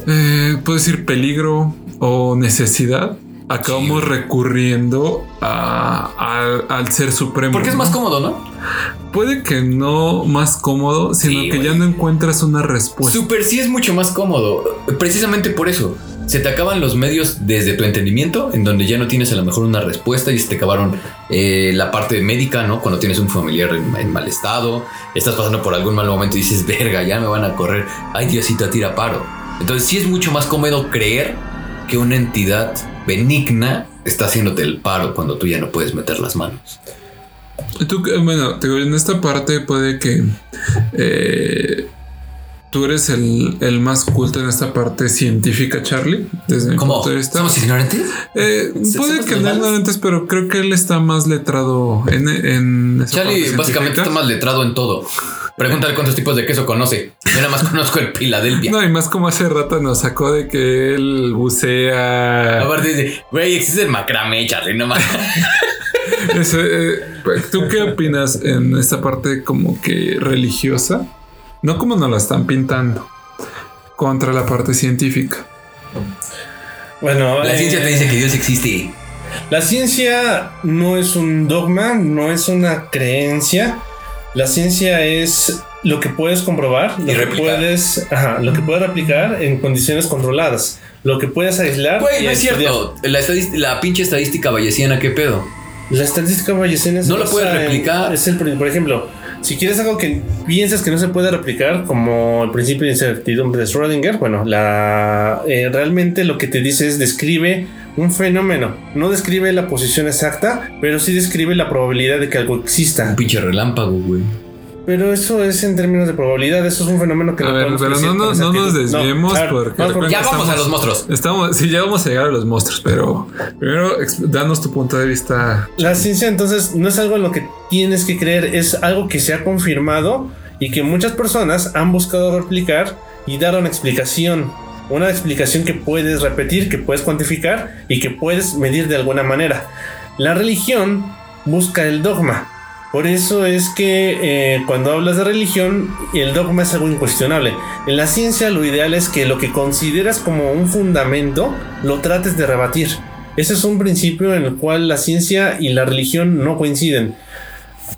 eh, puedo decir, peligro o necesidad, acabamos recurriendo a- al- al ser supremo. porque es ¿no? más cómodo, ¿no? Puede que no más cómodo, sino Sí, que ya no encuentras una respuesta. Super sí es mucho más cómodo. Precisamente por eso. Se te acaban los medios desde tu entendimiento, en donde ya no tienes a lo mejor una respuesta y se te acabaron eh, la parte médica, ¿no? Cuando tienes un familiar en, mal estado, estás pasando por algún mal momento y dices, verga, ya me van a correr. Ay, Diosito, tira paro. Entonces sí es mucho más cómodo creer que una entidad benigna está haciéndote el paro cuando tú ya no puedes meter las manos. Tú, eh, bueno, te digo, en esta parte puede que eh, tú eres el, el más culto en esta parte científica, Charlie, desde mi ¿Cómo? punto de vista. ¿Somos ignorantes? Eh, ¿Se- puede que no ignorantes, pero creo que él está más letrado en, en esa Charlie parte básicamente está más letrado en todo. Pregúntale cuántos tipos de queso conoce. Yo nada más *laughs* conozco el Filadelfia. No, y más como hace rato nos sacó de que él bucea. Aparte dice, güey, existe el macramé, Charlie, no más. *laughs* Eh, ¿Tú qué opinas en esta parte como que religiosa? No como nos la están pintando. Contra la parte científica. Bueno, La eh, ciencia te dice que Dios existe. La ciencia no es un dogma, no es una creencia. La ciencia es lo que puedes comprobar, lo Y que puedes, ajá, lo que puedes replicar en condiciones controladas, lo que puedes aislar. Güey, no es cierto. La, pinche estadística bayesiana, ¿qué pedo? La estadística bayesiana se No lo puedes en- replicar. es el, por ejemplo, si quieres algo que piensas que no se puede replicar, como el principio de incertidumbre de Schrödinger, bueno, la, eh, realmente lo que te dice es describe un fenómeno. No describe la posición exacta, pero sí describe la probabilidad de que algo exista. Un pinche relámpago, güey. Pero eso es en términos de probabilidad, eso es un fenómeno que A ver, podemos pero decir no, no- no nos desviemos claro, porque Ya Estamos- vamos a los monstruos. Estamos, sí, ya vamos a llegar a los monstruos, pero primero danos tu punto de vista. La ciencia entonces no es algo en lo que tienes que creer, es algo que se ha confirmado y que muchas personas han buscado replicar y dar una explicación. Una explicación que puedes repetir, que puedes cuantificar y que puedes medir de alguna manera. La religión busca el dogma. Por eso es que eh, cuando hablas de religión, el dogma es algo incuestionable. En la ciencia lo ideal es que lo que consideras como un fundamento lo trates de rebatir. Ese es un principio en el cual la ciencia y la religión no coinciden.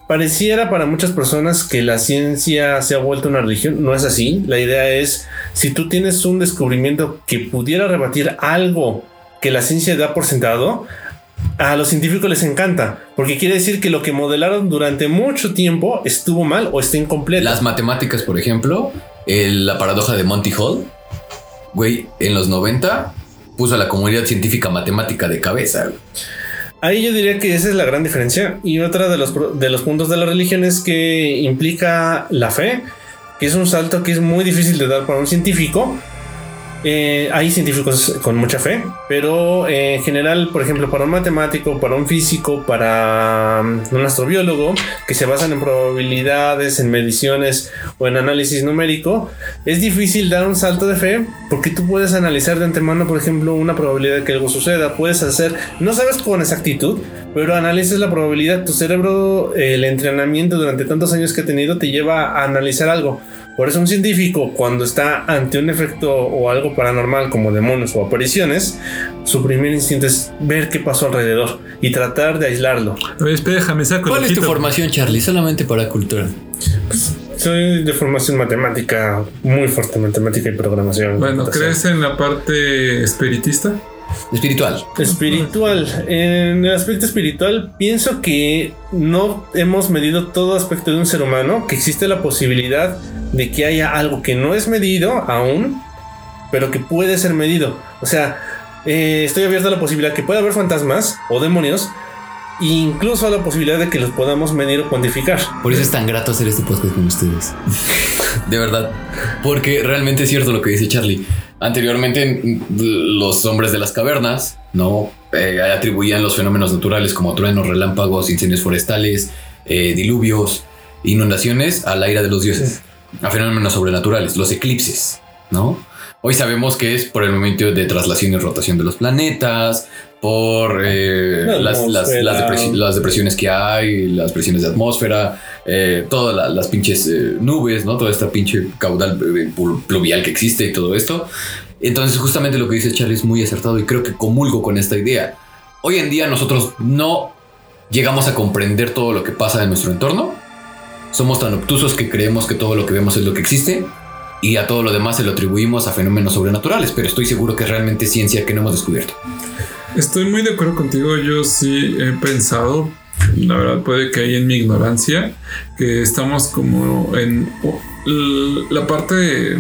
Pareciera para muchas personas que la ciencia se ha vuelto una religión. No es así. La idea es, si tú tienes un descubrimiento que pudiera rebatir algo que la ciencia da por sentado, a los científicos les encanta. Porque quiere decir que lo que modelaron durante mucho tiempo estuvo mal o está incompleto. Las matemáticas, por ejemplo, el- la paradoja de Monty Hall, güey, en los 90 puso a la comunidad científica matemática de cabeza. Ahí yo diría que esa es la gran diferencia. Y otra de los, de los puntos de la religión es que implica la fe, que es un salto que es muy difícil de dar para un científico. Eh, hay científicos con mucha fe, pero eh, en general, por ejemplo, para un matemático, para un físico, para um, un astrobiólogo, que se basan en probabilidades, en mediciones o en análisis numérico, es difícil dar un salto de fe porque tú puedes analizar de antemano, por ejemplo, una probabilidad de que algo suceda. Puedes hacer, no sabes con exactitud, pero analizas la probabilidad. Tu cerebro, el entrenamiento durante tantos años que ha tenido, te lleva a analizar algo. Por eso un científico, cuando está ante un efecto o algo paranormal como demonios o apariciones, su primer instinto es ver qué pasó alrededor y tratar de aislarlo. A ver, espera, déjame saco ¿Cuál el es tu formación, Charlie? Solamente para cultura. Soy de formación matemática, muy fuerte matemática y programación. Bueno. ¿crees en la parte espiritista? Espiritual. Espiritual. En el aspecto espiritual, pienso que no hemos medido todo aspecto de un ser humano, que existe la posibilidad de que haya algo que no es medido aún, pero que puede ser medido. O sea, eh, estoy abierto a la posibilidad que pueda haber fantasmas o demonios, e incluso a la posibilidad de que los podamos medir o cuantificar. Por eso es tan grato hacer este podcast con ustedes. *laughs* De verdad. Porque realmente es cierto lo que dice Charlie. Anteriormente, los hombres de las cavernas, ¿no? Eh, atribuían los fenómenos naturales como truenos, relámpagos, incendios forestales, eh, diluvios, inundaciones a la ira de los dioses. A fenómenos sobrenaturales, los eclipses, ¿no? Hoy sabemos que es por el momento de traslación y rotación de los planetas, por eh, La las, las- atmósfera. las depresi- las depresiones que hay, las presiones de atmósfera, eh, todas la- las pinches eh, nubes, ¿no? Toda esta pinche caudal eh, pluvial que existe y todo esto. Entonces, justamente lo que dice Charlie es muy acertado y creo que comulgo con esta idea. Hoy en día nosotros no llegamos a comprender todo lo que pasa en nuestro entorno. Somos tan obtusos que creemos que todo lo que vemos es lo que existe y a todo lo demás se lo atribuimos a fenómenos sobrenaturales, pero estoy seguro que es realmente ciencia que no hemos descubierto. Estoy muy de acuerdo contigo. Yo sí he pensado, la verdad puede que hay en mi ignorancia, que estamos como en la parte de,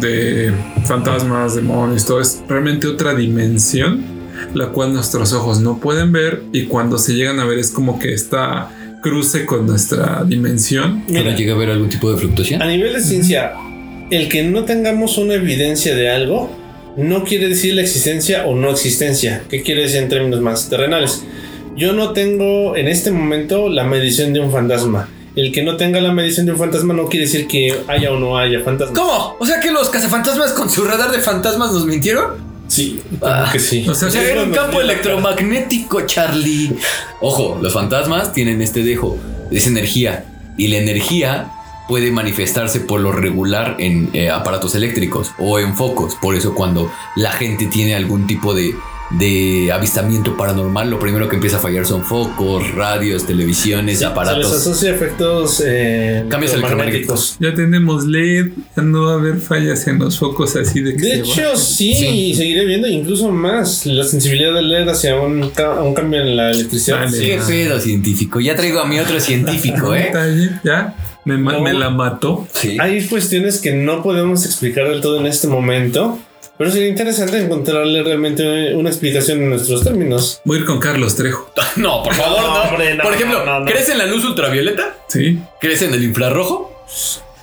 de fantasmas, demonios, todo es realmente otra dimensión, la cual nuestros ojos no pueden ver y cuando se llegan a ver es como que está cruce con nuestra dimensión. ¿Pero Mira, llega a haber algún tipo de fluctuación? a nivel de ciencia, el que no tengamos una evidencia de algo no quiere decir la existencia o no existencia. ¿Qué quiere decir en términos más terrenales? Yo no tengo en este momento la medición de un fantasma. El que no tenga la medición de un fantasma no quiere decir que haya o no haya fantasmas. ¿Cómo? O sea que los cazafantasmas con su radar de fantasmas nos mintieron. Sí, Ah. que sí. O sea, O sea, sí, era un campo electromagnético, Charlie. Ojo, los fantasmas tienen este dejo, es energía. Y la energía puede manifestarse por lo regular en eh, aparatos eléctricos o en focos. Por eso cuando la gente tiene algún tipo de, de avistamiento paranormal, lo primero que empieza a fallar son focos, radios, televisiones, Se les aparatos. asocia efectos eh, Cambios electromagnéticos. ya tenemos LED, ya no va a haber fallas en los focos así de que De se hecho, sí, Sí. y seguiré viendo incluso más la sensibilidad del LED hacia un, ca- un cambio en la electricidad. Dale. Sí, pedo científico. Ya traigo a mi otro científico, *laughs* ¿eh? Ya me, ma- No. me la mató. Sí. Hay cuestiones que no podemos explicar del todo en este momento, pero sería interesante encontrarle realmente una explicación en nuestros términos. Voy a ir con Carlos Trejo. *laughs* No, por favor, No, no. hombre, no, por ejemplo, no, no. ¿crees en la luz ultravioleta? Sí. ¿Crees en el infrarrojo?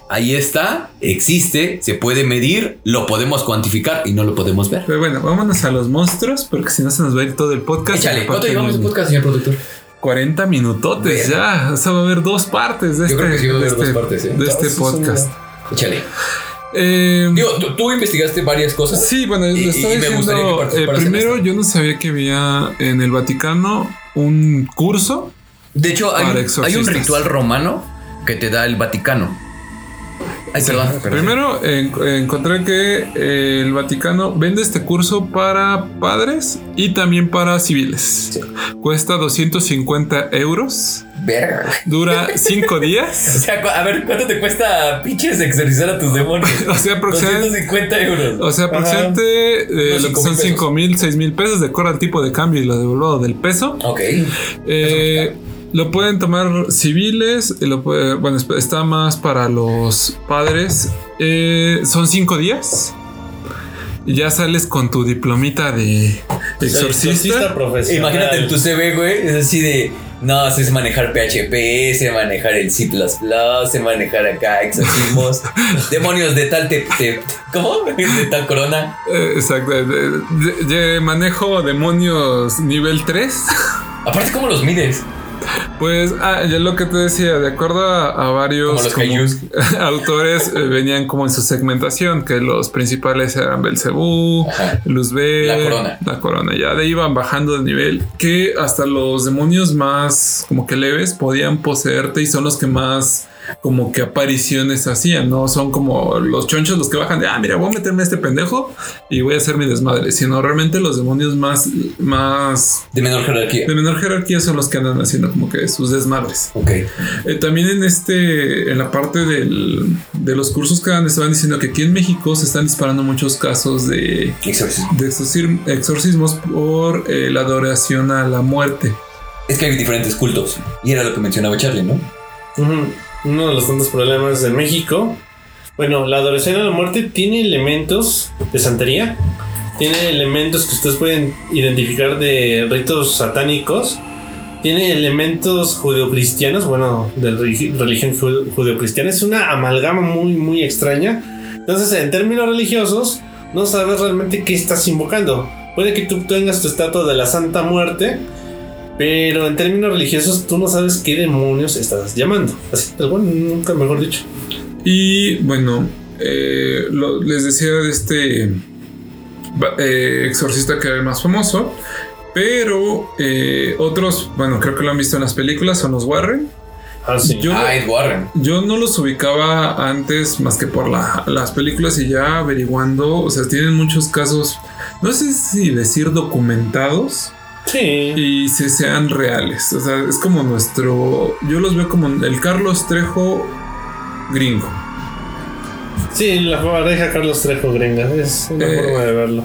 Ahí está, existe, se puede medir, lo podemos cuantificar y no lo podemos ver. Pero bueno, vámonos a los monstruos, porque si no se nos va a ir todo el podcast. Échale, ¿cuánto llevamos de podcast, señor productor? 40 minutotes ya. O sea, va a haber dos partes de Yo este, creo que sí va a de haber dos este- partes, ¿eh? de este podcast. Échale. Eh, Digo, ¿tú, tú investigaste varias cosas. sí, bueno, Y- estaba y me diciendo. eh, primero, yo no sabía que había en el Vaticano un curso. De hecho, hay, un- hay un exorcistas. ritual romano que te da el Vaticano. Perdón. perdón. Primero, en- encontré que eh, el Vaticano vende este curso para padres y también para civiles. Cuesta 250 euros. Verga. Dura *laughs* 5 O días. sea, cu- a ver, ¿cuánto te cuesta pinches exorcizar a tus demonios? *laughs* O sea, aproximadamente. 250 euros. O sea, aproximadamente eh, lo que son mil pesos. 5 mil, 6 mil pesos de acuerdo al tipo de cambio y lo devolvado del peso. Ok. Eh, lo pueden tomar civiles, y lo puede- bueno, está más para los padres. Eh, son 5 días. Y ya sales con tu diplomita de exorcista. profesional. Imagínate en tu CV, güey, es así de, no, sé manejar PHP, sé manejar el C++, sé manejar acá exorcismos, *laughs* demonios de tal, te, te- ¿cómo? De tal corona. Eh, exacto. de- de- de- manejo demonios nivel 3. Aparte, ¿cómo los mides? Pues, ah, ya lo que te decía, de acuerdo a, a varios Como *laughs* autores, eh, venían como en su segmentación, que los principales eran Belcebú. Luzbel, La corona. la corona. Ya de ahí iban bajando de nivel, que hasta los demonios más como que leves podían poseerte y son los que más como que apariciones hacían, ¿no? Son como los chonchos los que bajan de, ah, mira, voy a meterme a este pendejo y voy a hacer mi desmadre, sino realmente los demonios más, más De menor jerarquía. de menor jerarquía son los que andan haciendo como que sus desmadres. Ok. Eh, también en este, en la parte del- de los cursos que dan, estaban diciendo que aquí en México se están disparando muchos casos de, Exorcismo. de exorcismos por eh, la adoración a la muerte. Es que hay diferentes cultos. Y era lo que mencionaba Charlie, ¿no? Ujú. Uno de los tantos problemas de México. Bueno, la adoración a la muerte tiene elementos de santería. Tiene elementos que ustedes pueden identificar de ritos satánicos. Tiene elementos judeocristianos, bueno, de religi- religión jude- judeocristiana. Es una amalgama muy, muy extraña. Entonces, en términos religiosos, no sabes realmente qué estás invocando. Puede que tú tengas tu estatua de la Santa Muerte, pero en términos religiosos tú no sabes qué demonios estás llamando. Así, tal cual, nunca mejor dicho. Y bueno, eh, lo- les decía de este eh, exorcista que era el más famoso. Pero eh, otros, bueno, creo que lo han visto en las películas, son los Warren. Ah, sí. Yo, Ah, Ed Warren. Yo no los ubicaba antes más que por la- las películas y ya averiguando, o sea, tienen muchos casos, no sé si decir documentados Sí. y si sean reales. O sea, es como nuestro, yo los veo como el Carlos Trejo gringo. Sí, la pareja Carlos Trejo Gringa. Es una Eh, forma de verlo.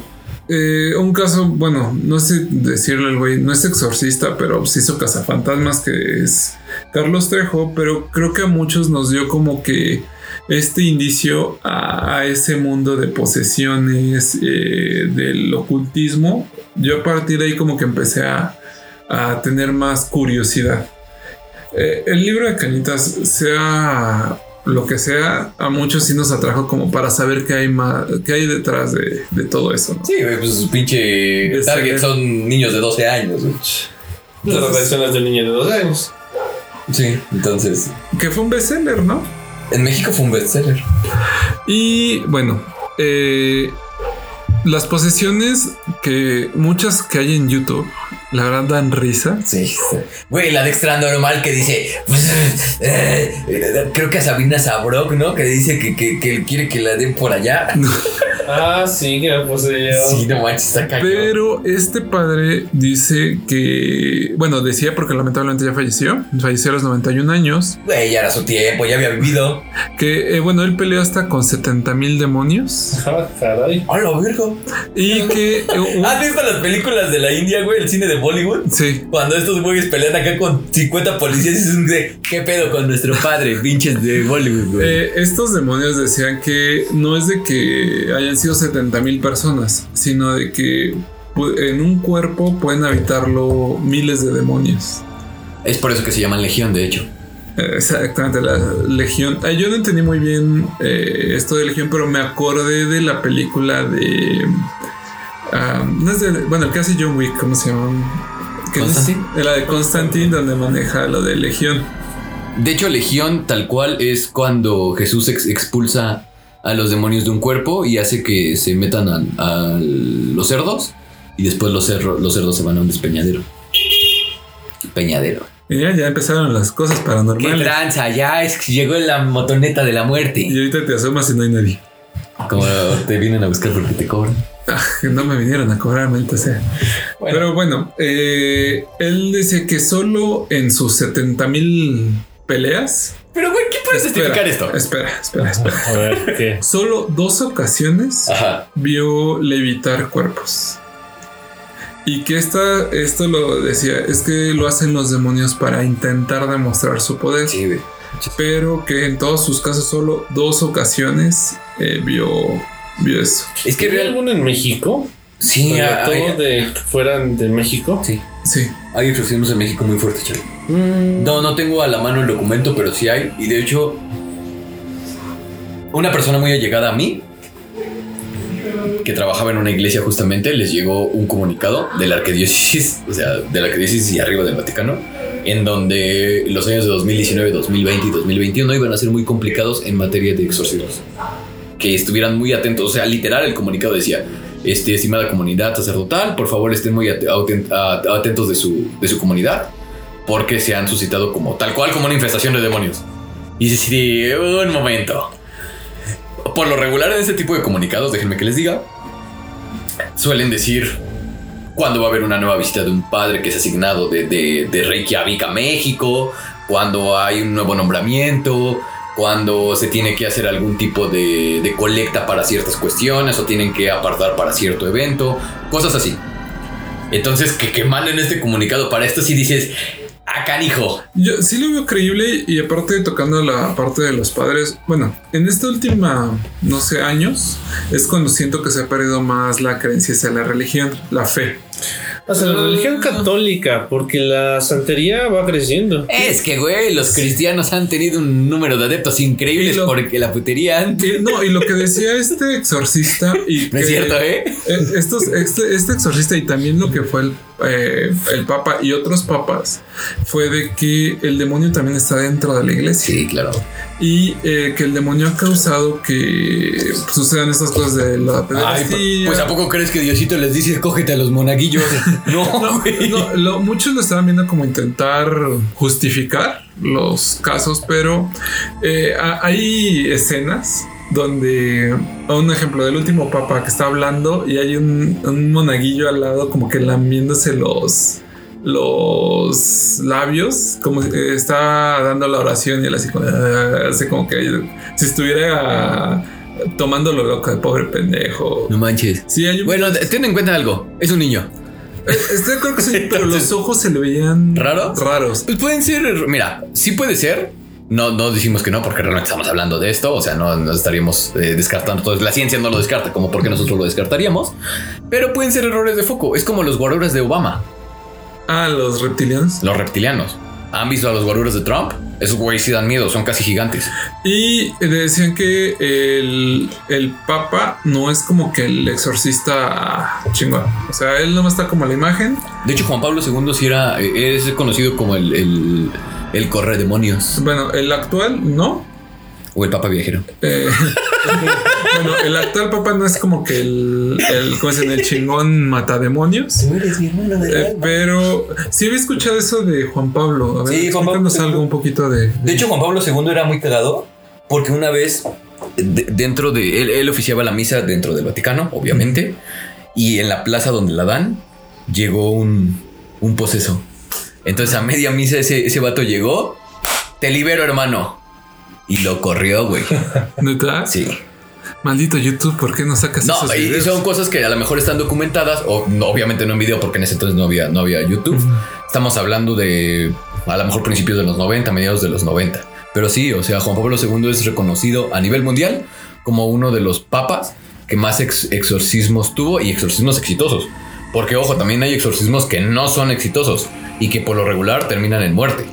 Eh, un caso, bueno, no sé decirle el güey, no es exorcista, pero se hizo cazafantasmas, que es Carlos Trejo, pero creo que a muchos nos dio como que este indicio a, a ese mundo de posesiones, eh, del ocultismo. Yo a partir de ahí como que empecé a, a tener más curiosidad. Eh, el libro de Canitas se ha lo que sea, a muchos sí nos atrajo como para saber qué hay más, qué hay detrás de, de todo eso. ¿no? Sí, pues pinche Ese- target son niños de 12 años. Las reacciones del niño de dos años. Sí, entonces. Que fue un bestseller, ¿no? En México fue un bestseller. Y bueno, eh, las posesiones que muchas que hay en YouTube, la verdad dan risa. Sí. sí. Güey, la de extra normal que dice. pues, *laughs* eh, eh, creo que a Sabina Sabrok, ¿no? Que dice que, que, que quiere que la den por allá. *laughs* Ah, sí, que me poseyó. Sí, no manches, está cañón. Pero este padre dice que, bueno, decía porque lamentablemente ya falleció, falleció a los 91 años, Güey, ya era su tiempo, ya había vivido. que, eh, bueno, él peleó hasta con 70 mil demonios Ah, caray. ¡Hola, virgo! y que... eh, *laughs* un- ¿Has visto las películas de la India, güey? El cine de Bollywood. sí, Cuando estos güeyes pelean acá con 50 policías y es un de ¿qué pedo con nuestro padre? Pinches de Bollywood, güey. Eh, estos demonios decían que no es de que hayan sido 70 mil personas, sino de que en un cuerpo pueden habitarlo miles de demonios. Es por eso que se llaman Legión, de hecho. Eh, Exactamente, la Legión. Eh, yo no entendí muy bien eh, esto de Legión, pero me acordé de la película de. ah, no es de- bueno, el que hace John Wick, ¿cómo se llama? ¿Constantine? La de Constantine, donde maneja lo de Legión. De hecho, Legión, tal cual, es cuando Jesús ex- expulsa a los demonios de un cuerpo y hace que se metan a, a los cerdos y después los, cerro- los cerdos se van a un despeñadero. Peñadero. Ya, empezaron las cosas ¡Qué paranormales. tranza! Ya es que llegó la motoneta de la muerte. Y ahorita te asomas y no hay nadie. Como te vienen a buscar porque te cobran. Ah, no me vinieron a cobrar, maldita sea. Bueno. Pero bueno, eh, él dice que solo en sus 70 mil peleas. Pero, güey, ¿qué puedes justificar esto? Espera, espera, espera. A ver, ¿qué? Solo dos ocasiones Ajá. vio levitar cuerpos. Y que esta, esto lo decía, es que lo hacen los demonios para intentar demostrar su poder. Sí, güey. Pero que en todos sus casos solo dos ocasiones eh, vio, vio eso. Es que ¿Hay real. alguno en México? Sí, Sobre hay, todo de que fueran de México. sí. Sí. Hay exorcismos en México muy fuertes, chaval. No, no tengo a la mano el documento, pero sí hay. Y de hecho, una persona muy allegada a mí, que trabajaba en una iglesia justamente, les llegó un comunicado de la arquidiócesis, o sea, de la arquidiócesis y arriba del Vaticano, en donde los años de 2019, 2020 y 2021 iban a ser muy complicados en materia de exorcismos. Que estuvieran muy atentos, o sea, literal el comunicado decía, este, estimada comunidad sacerdotal, por favor estén muy atentos de su, de su comunidad, porque se han suscitado como tal cual como una infestación de demonios. Y sí, un momento. Por lo regular en este tipo de comunicados, déjenme que les diga, suelen decir cuándo va a haber una nueva visita de un padre que es asignado de, de, de Reykjavik a México, cuando hay un nuevo nombramiento, cuando se tiene que hacer algún tipo de, de colecta para ciertas cuestiones o tienen que apartar para cierto evento, cosas así. Entonces, que, que manden este comunicado para esto, si dices, ah, canijo. Yo sí lo veo creíble y aparte tocando la parte de los padres, bueno, en esta última, no sé, años, es cuando siento que se ha perdido más la creencia hacia la religión, la fe. O sea, la religión católica, porque la santería va creciendo. Es que, güey, los cristianos han tenido un número de adeptos increíbles lo- porque la putería antes. Y, no, y lo que decía este exorcista y *laughs* No es cierto, ¿eh? Eh, Estos, este, este exorcista y también lo que fue el, eh, el papa y otros papas fue de que el demonio también está dentro de la iglesia Sí, claro. y eh, que el demonio ha causado que sucedan estas cosas de la Ay, pederastía. pues ¿a poco crees que Diosito les dice cógete a los monaguillos? *laughs* No, No, güey. no, lo- muchos lo estaban viendo como intentar justificar los casos, pero eh, ha- hay escenas donde, un ejemplo del último papa que está hablando y hay un, un monaguillo al lado como que lamiéndose los los labios como si está dando la oración y él así como, *laughs* que si estuviera tomándolo loco de pobre pendejo No manches. sí hay un Bueno, ten en cuenta algo. Es un niño. este creo que sí, pero *laughs* los ojos se le veían ¿Raros? Raros. Pues pueden ser, mira, sí puede ser. No, no decimos que no, porque realmente estamos hablando de esto. O sea, no, no estaríamos eh, descartando todo. La ciencia no lo descarta, como porque nosotros lo descartaríamos. Pero pueden ser errores de foco. Es como los guaruras de Obama, Ah, los reptilianos. los reptilianos. ¿Han visto a los guaruras de Trump? Esos güeyes sí dan miedo, son casi gigantes. Y decían que el, el Papa no es como que el exorcista chingón. O sea, él nomás está como la imagen. De hecho, Juan Pablo II sí era, es conocido como el, el, el corre demonios Bueno, el actual no. o el Papa viajero. Eh, *laughs* bueno, el actual Papa no es como que el, el, ¿cómo se llama? el chingón matademonios. eres mi hermano Eh, pero sí había escuchado eso de Juan Pablo. A ver, Sí, Juan Pablo algo un poquito de. De hecho, Juan Pablo II era muy cagado porque una vez de- dentro de él, él oficiaba la misa dentro del Vaticano, obviamente, y en la plaza donde la dan llegó un, un poseso. Entonces a media misa ese, ese vato llegó, te libero hermano. Y lo corrió, güey. *laughs* ¿Neta? Sí. Maldito YouTube, ¿por qué no sacas No, esos videos? son cosas que a lo mejor están documentadas, o no, obviamente no en video, porque en ese entonces no había, no había YouTube. Estamos hablando de a lo mejor principios de los 90, mediados de los 90. Pero sí, o sea, Juan Pablo II es reconocido a nivel mundial como uno de los papas que más ex- exorcismos tuvo y exorcismos exitosos. Porque, ojo, también hay exorcismos que no son exitosos y que por lo regular terminan en muerte.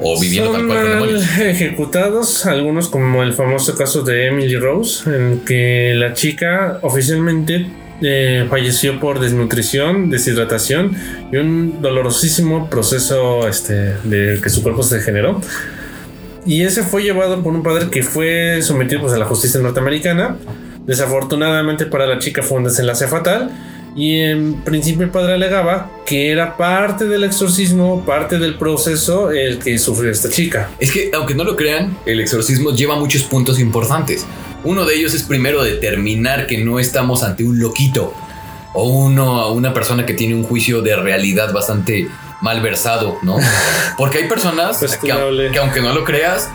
O viviendo tal cual con demonios. ejecutados, algunos como el famoso caso de Emily Rose, en que la chica oficialmente eh, falleció por desnutrición, deshidratación y un dolorosísimo proceso este, de que su cuerpo se degeneró. Y ese fue llevado por un padre que fue sometido pues, a la justicia norteamericana. Desafortunadamente para la chica fue un desenlace fatal. Y en principio el padre alegaba que era parte del exorcismo, parte del proceso el que sufrió esta chica. Es que, aunque no lo crean, el exorcismo lleva muchos puntos importantes. Uno de ellos es primero determinar que no estamos ante un loquito o uno, una persona que tiene un juicio de realidad bastante mal versado, ¿no? *laughs* Porque hay personas que, que aunque no lo creas,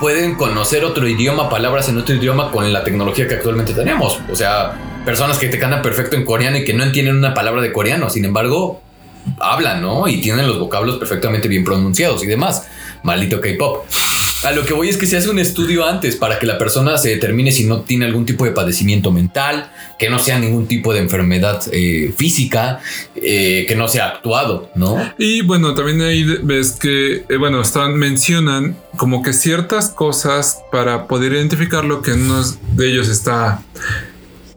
pueden conocer otro idioma, palabras en otro idioma con la tecnología que actualmente tenemos. O sea, personas que te cantan perfecto en coreano y que no entienden una palabra de coreano, sin embargo, hablan, ¿no? Y tienen los vocablos perfectamente bien pronunciados y demás. Maldito K-pop. A lo que voy es que se hace un estudio antes para que la persona se determine si no tiene algún tipo de padecimiento mental, que no sea ningún tipo de enfermedad eh, física, eh, que no sea actuado, ¿no? Y bueno, también ahí ves que, eh, bueno, están, mencionan como que ciertas cosas para poder identificar lo que uno de ellos está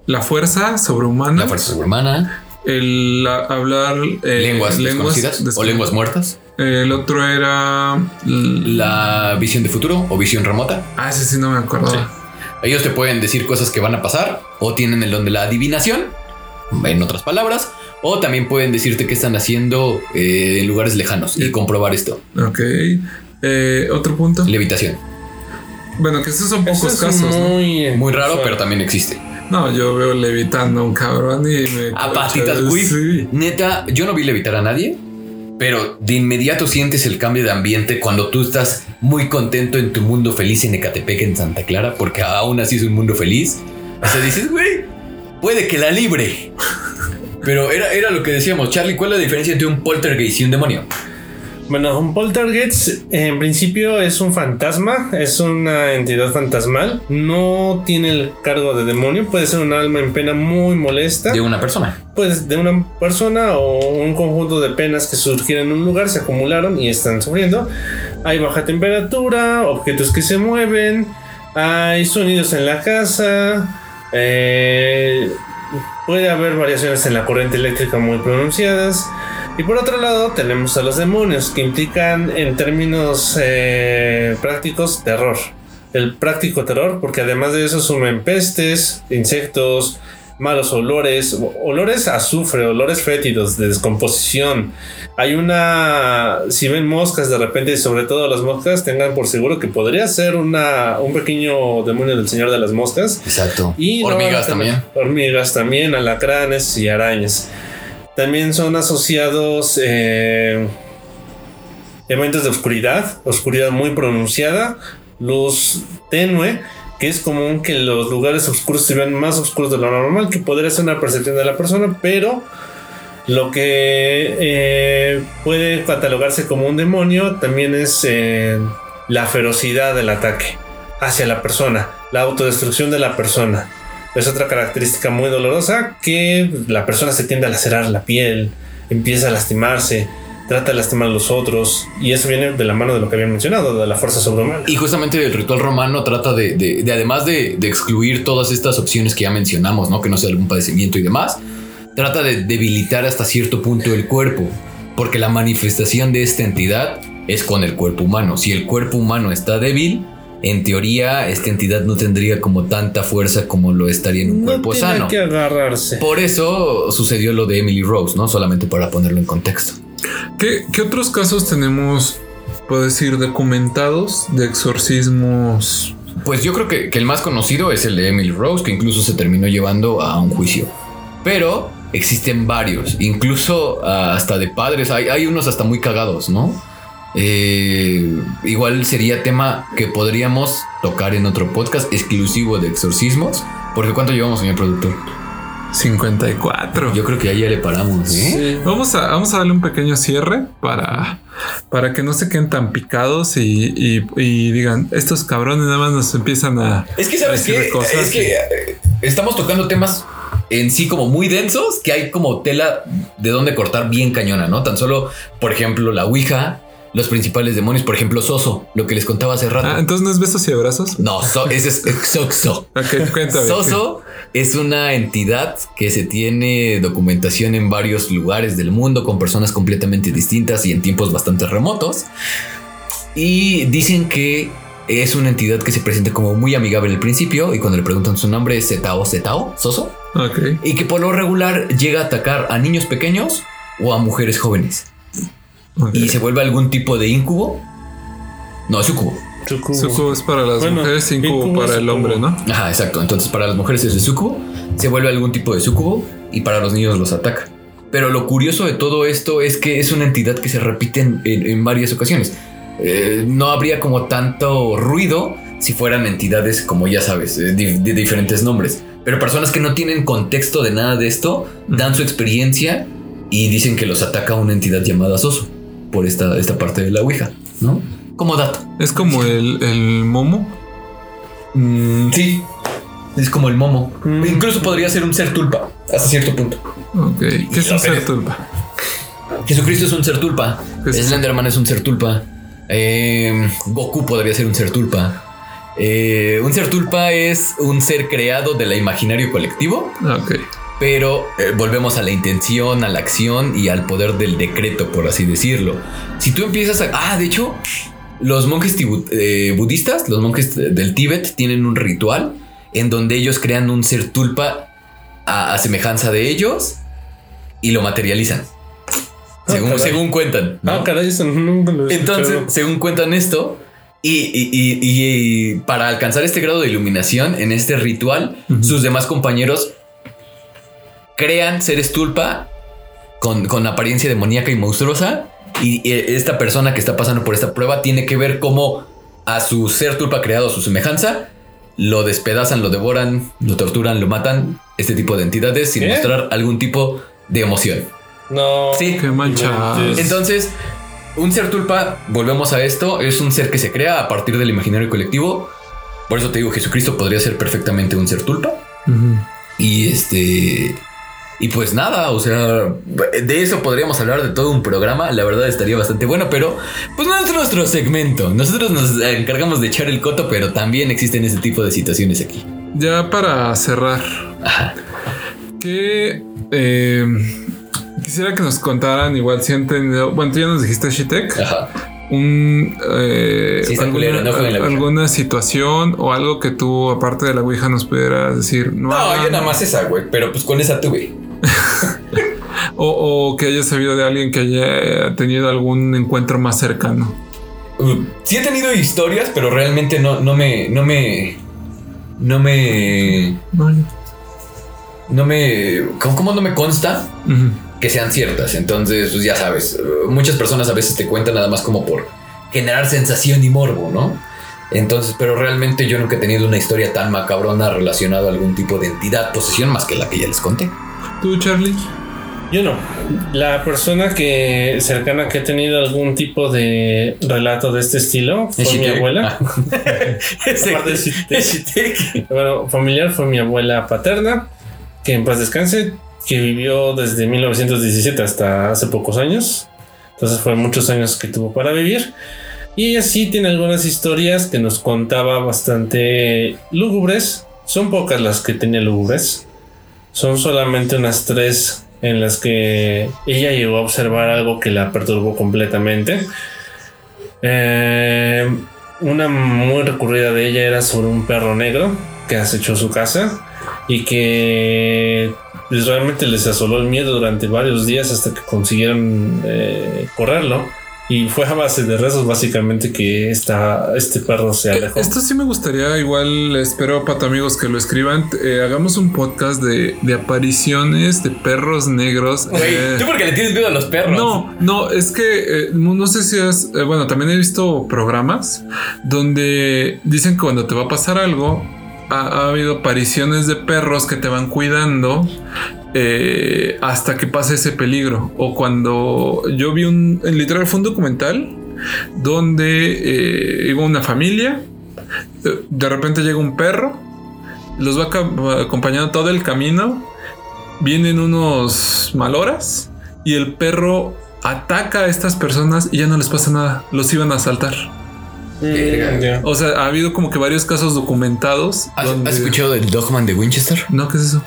la fuerza sobrehumana, La fuerza sobrehumana, el hablar eh, lenguas, desconocidas o lenguas muertas, El otro era la visión de futuro o visión remota. Ah, ese sí no me acuerdo. Ellos te pueden decir cosas que van a pasar o tienen el don de la adivinación, en otras palabras, o también pueden decirte qué están haciendo eh, en lugares lejanos y comprobar esto. Ok. Eh, otro punto. Levitación. Bueno, que esos son Eso pocos es casos. ¿no? muy, Muy raro, pero también existe. No, yo veo levitando a un cabrón y me. A patitas, güey. Sí. Neta, yo no vi levitar a nadie, pero de inmediato sientes el cambio de ambiente cuando tú estás muy contento en tu mundo feliz en Ecatepec, en Santa Clara, porque aún así es un mundo feliz. O sea, dices, güey, puede que la libre. Pero era, era lo que decíamos, Charlie, ¿cuál es la diferencia entre un poltergeist y un demonio? Bueno, un poltergeist en principio es un fantasma, es una entidad fantasmal, no tiene el cargo de demonio, puede ser un alma en pena muy molesta, De una persona. pues de una persona o un conjunto de penas que surgieron en un lugar, se acumularon y están sufriendo. Hay baja temperatura, objetos que se mueven, hay sonidos en la casa, eh, puede haber variaciones en la corriente eléctrica muy pronunciadas. Y por otro lado tenemos a los demonios que implican en términos eh, prácticos terror. El práctico terror porque además de eso sumen pestes, insectos, malos olores, olores a azufre, olores fétidos de descomposición. Hay una, si ven moscas de repente, sobre todo las moscas, tengan por seguro que podría ser una, un pequeño demonio del Señor de las Moscas. Exacto. Y Hormigas también. Hormigas también, alacranes y arañas. También son asociados eh, elementos de oscuridad, oscuridad muy pronunciada, luz tenue, que es común que los lugares oscuros se vean más oscuros de lo normal, que podría ser una percepción de la persona, pero lo que eh, puede catalogarse como un demonio también es eh, la ferocidad del ataque hacia la persona, la autodestrucción de la persona. Es otra característica muy dolorosa que la persona se tiende a lacerar la piel, empieza a lastimarse, trata de lastimar a los otros. Y eso viene de la mano de lo que habían mencionado, de la fuerza sobrehumana. Y justamente el ritual romano trata de, de- de, además de, de excluir todas estas opciones que ya mencionamos, ¿no? Que no sea algún padecimiento y demás, trata de debilitar hasta cierto punto el cuerpo, porque la manifestación de esta entidad es con el cuerpo humano. Si el cuerpo humano está débil, en teoría esta entidad no tendría como tanta fuerza como lo estaría en un No cuerpo tiene sano. que agarrarse. Por eso sucedió lo de Emily Rose, ¿no? Solamente para ponerlo en contexto. ¿Qué, qué otros casos tenemos, puedo decir, documentados de exorcismos? Pues yo creo que, que el más conocido es el de Emily Rose, que incluso se terminó llevando a un juicio. Pero existen varios, incluso ah, hasta de padres. Hay, hay unos hasta muy cagados, ¿no? Eh, igual sería tema que podríamos tocar en otro podcast exclusivo de exorcismos. Porque ¿cuánto llevamos, señor productor? 54. Yo creo que ahí ya le paramos, ¿eh? Vamos a, vamos a darle un pequeño cierre para, para que no se queden tan picados y, y- y digan, estos cabrones nada más nos empiezan a... Es que, ¿sabes qué? cosas Es que eh, estamos tocando temas en sí como muy densos, que hay como tela de donde cortar bien cañona, ¿no? Tan solo, por ejemplo, la Ouija, los principales demonios, por ejemplo, Soso, lo que les contaba hace rato. Ah, entonces no es besos y abrazos. No, so- ese es Xoxo. *laughs* Ok, cuéntame. Soso es una entidad que se tiene documentación en varios lugares del mundo con personas completamente distintas y en tiempos bastante remotos. Y dicen que es una entidad que se presenta como muy amigable al principio y cuando le preguntan su nombre es Zetao Zetao, Soso. Ok. Y que por lo regular llega a atacar a niños pequeños o a mujeres jóvenes. Y se vuelve algún tipo de incubo. No, es sucubo. Sucubo. Sucubo es para las Bueno, mujeres, incubo incubo para el hombre, ¿no? Ajá, exacto. Entonces para las mujeres es el sucubo, se vuelve algún tipo de sucubo y para los niños los ataca. Pero lo curioso de todo esto es que es una entidad que se repite en, en- en varias ocasiones. Eh, no habría como tanto ruido si fueran entidades como ya sabes, eh, de diferentes nombres. Pero personas que no tienen contexto de nada de esto dan su experiencia y dicen que los ataca una entidad llamada Soso por esta, esta parte de la Ouija, ¿no? Como dato. Es como el, el momo. Mm, sí. Es como el momo. Mm. Incluso podría ser un ser tulpa, hasta cierto punto. Ok. ¿Qué es un ser tulpa? Jesucristo es un ser tulpa. Slenderman es un ser tulpa. Eh, Goku podría ser un ser tulpa. Eh, un ser tulpa es un ser creado de la imaginario colectivo, Ok. Pero eh, volvemos a la intención, a la acción y al poder del decreto, por así decirlo. Si tú empiezas a... Ah, de hecho, los monjes eh, budistas, los monjes del Tíbet, tienen un ritual en donde ellos crean un ser tulpa a, a semejanza de ellos y lo materializan. Ah, Según, cuentan. ¿no? Ah, caray, eso nunca lo he Entonces, escuchado. según cuentan esto, y, y- y- y para alcanzar este grado de iluminación en este ritual, sus demás compañeros crean seres tulpa con, con apariencia demoníaca y monstruosa. Y, y esta persona que está pasando por esta prueba tiene que ver cómo a su ser tulpa creado a su semejanza lo despedazan, lo devoran, lo torturan, lo matan. Este tipo de entidades sin ¿Qué? mostrar algún tipo de emoción. No. Sí. Qué mancha. Entonces- un ser tulpa, volvemos a esto, es un ser que se crea a partir del imaginario colectivo. Por eso te digo, Jesucristo podría ser perfectamente un ser tulpa. Y este. Y pues nada, o sea, de eso podríamos hablar de todo un programa. La verdad estaría bastante bueno, pero pues no es nuestro segmento. Nosotros nos encargamos de echar el coto, pero también existen ese tipo de situaciones aquí. Ya para cerrar, Ajá. que eh, quisiera que nos contaran, igual si han tenido, bueno, tú ya nos dijiste Shitek, Ajá. un eh, Sí, alguna, culero, no alguna situación o algo que tú, aparte de la Ouija, nos pudieras decir. No, No, yo nada más esa, güey, pero pues con esa tuve. O, o que hayas sabido de alguien que haya tenido algún encuentro más cercano. Uh, sí he tenido historias, pero realmente no, no me. No me. No me. No, me. ¿Cómo, cómo no me consta que sean ciertas? Entonces, pues ya sabes. Muchas personas a veces te cuentan nada más como por generar sensación y morbo, ¿no? Entonces, pero realmente yo nunca he tenido una historia tan macabrona relacionada a algún tipo de entidad, posesión, más que la que ya les conté. ¿Tú, Charlie? Yo no. La persona que cercana que he tenido algún tipo de relato de este estilo fue mi abuela. Ah. *laughs* Bueno, familiar fue mi abuela paterna, que en paz descanse, que vivió desde 1917 hasta hace pocos años. Entonces fue muchos años que tuvo para vivir. Y ella sí tiene algunas historias que nos contaba bastante lúgubres. Son pocas las que tenía lúgubres. Son solamente unas tres en las que ella llegó a observar algo que la perturbó completamente. Eh, una muy recurrida de ella era sobre un perro negro que acechó su casa y que pues, realmente les asoló el miedo durante varios días hasta que consiguieron eh, correrlo. Y fue a base de rezos básicamente que esta, este perro se alejó. Esto sí me gustaría, igual espero para amigos que lo escriban. eh, hagamos un podcast de, de apariciones de perros negros. Güey, eh, tú porque le tienes miedo a los perros. No, no, es que eh, no no sé si eh, bueno, también he visto programas donde dicen que cuando te va a pasar algo, ha, ha habido apariciones de perros que te van cuidando eh, hasta que pase ese peligro. O cuando yo vi un, en literal fue un documental donde eh, iba una familia, eh, de repente llega un perro, los va acompañando todo el camino, vienen unos maloras y el perro ataca a estas personas y ya no les pasa nada, los iban a asaltar. Ya. O sea, ha habido como que varios casos documentados. ¿Has, donde- has escuchado del Dogman de Winchester? No, ¿qué es eso?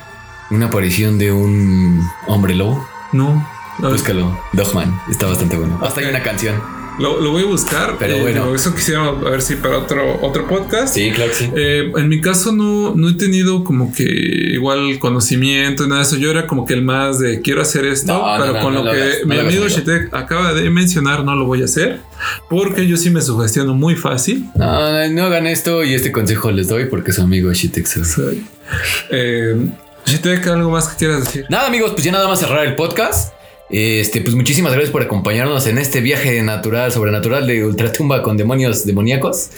Una aparición de un hombre lobo. No. Búscalo. Dogman. Está bastante bueno. Hasta hay una canción. Lo, lo voy a buscar. Pero eh, bueno. Eso quisiera a ver si para otro, otro podcast. Sí, claro que sí. Eh, en mi caso no, no he tenido como que igual conocimiento y nada de eso. Yo era como que el más de quiero hacer esto, No, pero no, con lo lo que mi amigo. Shitek acaba de mencionar no lo voy a hacer porque yo sí me sugestiono muy fácil. No, no hagan esto y este consejo les doy porque su amigo Shitexas. Soy- Eh, Shitek, ¿algo más que quieras decir? Nada, amigos, pues ya nada más cerrar el podcast. Este, pues muchísimas gracias por acompañarnos en este viaje natural, sobrenatural de ultratumba con demonios demoníacos.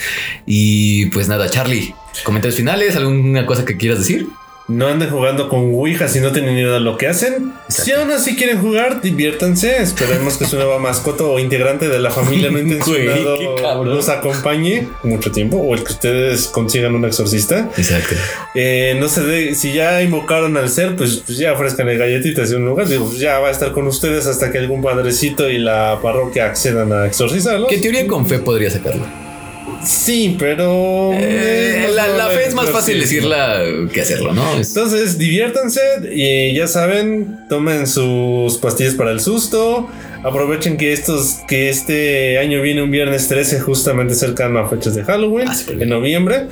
Y pues nada, Charlie, comentarios finales, alguna cosa que quieras decir. No anden jugando con Ouija si no tienen idea de lo que hacen. Si aún así quieren jugar, diviértanse. Esperemos que su nueva mascota o integrante de la familia no *laughs* intencionado qué los acompañe mucho tiempo o el que ustedes consigan un exorcista. Exacto. Eh, no se de, si ya invocaron al ser, pues, pues ya ofrezcanle galletitas en un lugar. Digo, pues ya va a estar con ustedes hasta que algún padrecito y la parroquia accedan a exorcizarlo. En teoría con fe podría sacarlo. Sí, pero. Eh, la, fe es más fácil decirla que hacerlo, ¿no? Es- Entonces, diviértanse y ya saben, tomen sus pastillas para el susto. Aprovechen que estos que este año viene un viernes 13 justamente cercano a fechas de Halloween Ah, en noviembre.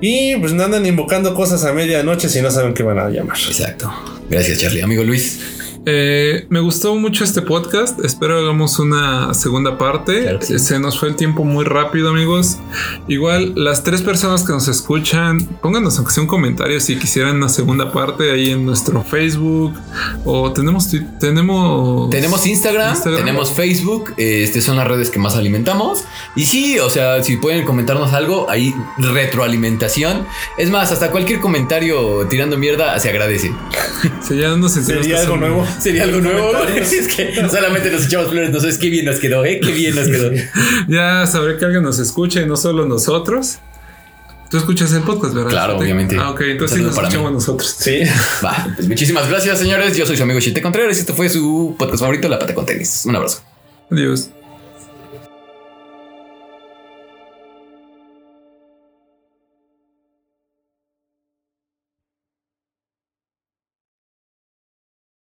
Y pues no andan invocando cosas a medianoche si no saben qué van a llamar. Exacto. Gracias, Charlie. Amigo Luis. Eh, me gustó mucho este podcast. Espero hagamos una segunda parte. Claro sí. Eh, Se nos fue el tiempo muy rápido, amigos. Igual, las tres personas que nos escuchan, pónganos aunque sea un comentario si quisieran una segunda parte ahí en nuestro Facebook. O tenemos tenemos. Tenemos Instagram, Instagram. tenemos Facebook, este son las redes que más alimentamos. Y sí, o sea, si pueden comentarnos algo, ahí retroalimentación. Es más, hasta cualquier comentario tirando mierda se agradece. Si ya nos sentimos Sería algo nuevo. *laughs* Sería algo nuevo. *laughs* Es que solamente nos echamos flores, no sabes qué bien nos quedó, ¿eh? Qué bien nos quedó. *laughs* Ya sabré que alguien nos escucha y no solo nosotros. Tú escuchas el podcast, ¿verdad? Claro, obviamente. Ah, ok, entonces sí nos para mí. escuchamos nosotros. Sí. Va, pues muchísimas gracias, señores. Yo soy su amigo Chite Contreras y esto fue su podcast favorito, La Pata con Tenis. Un abrazo. Adiós.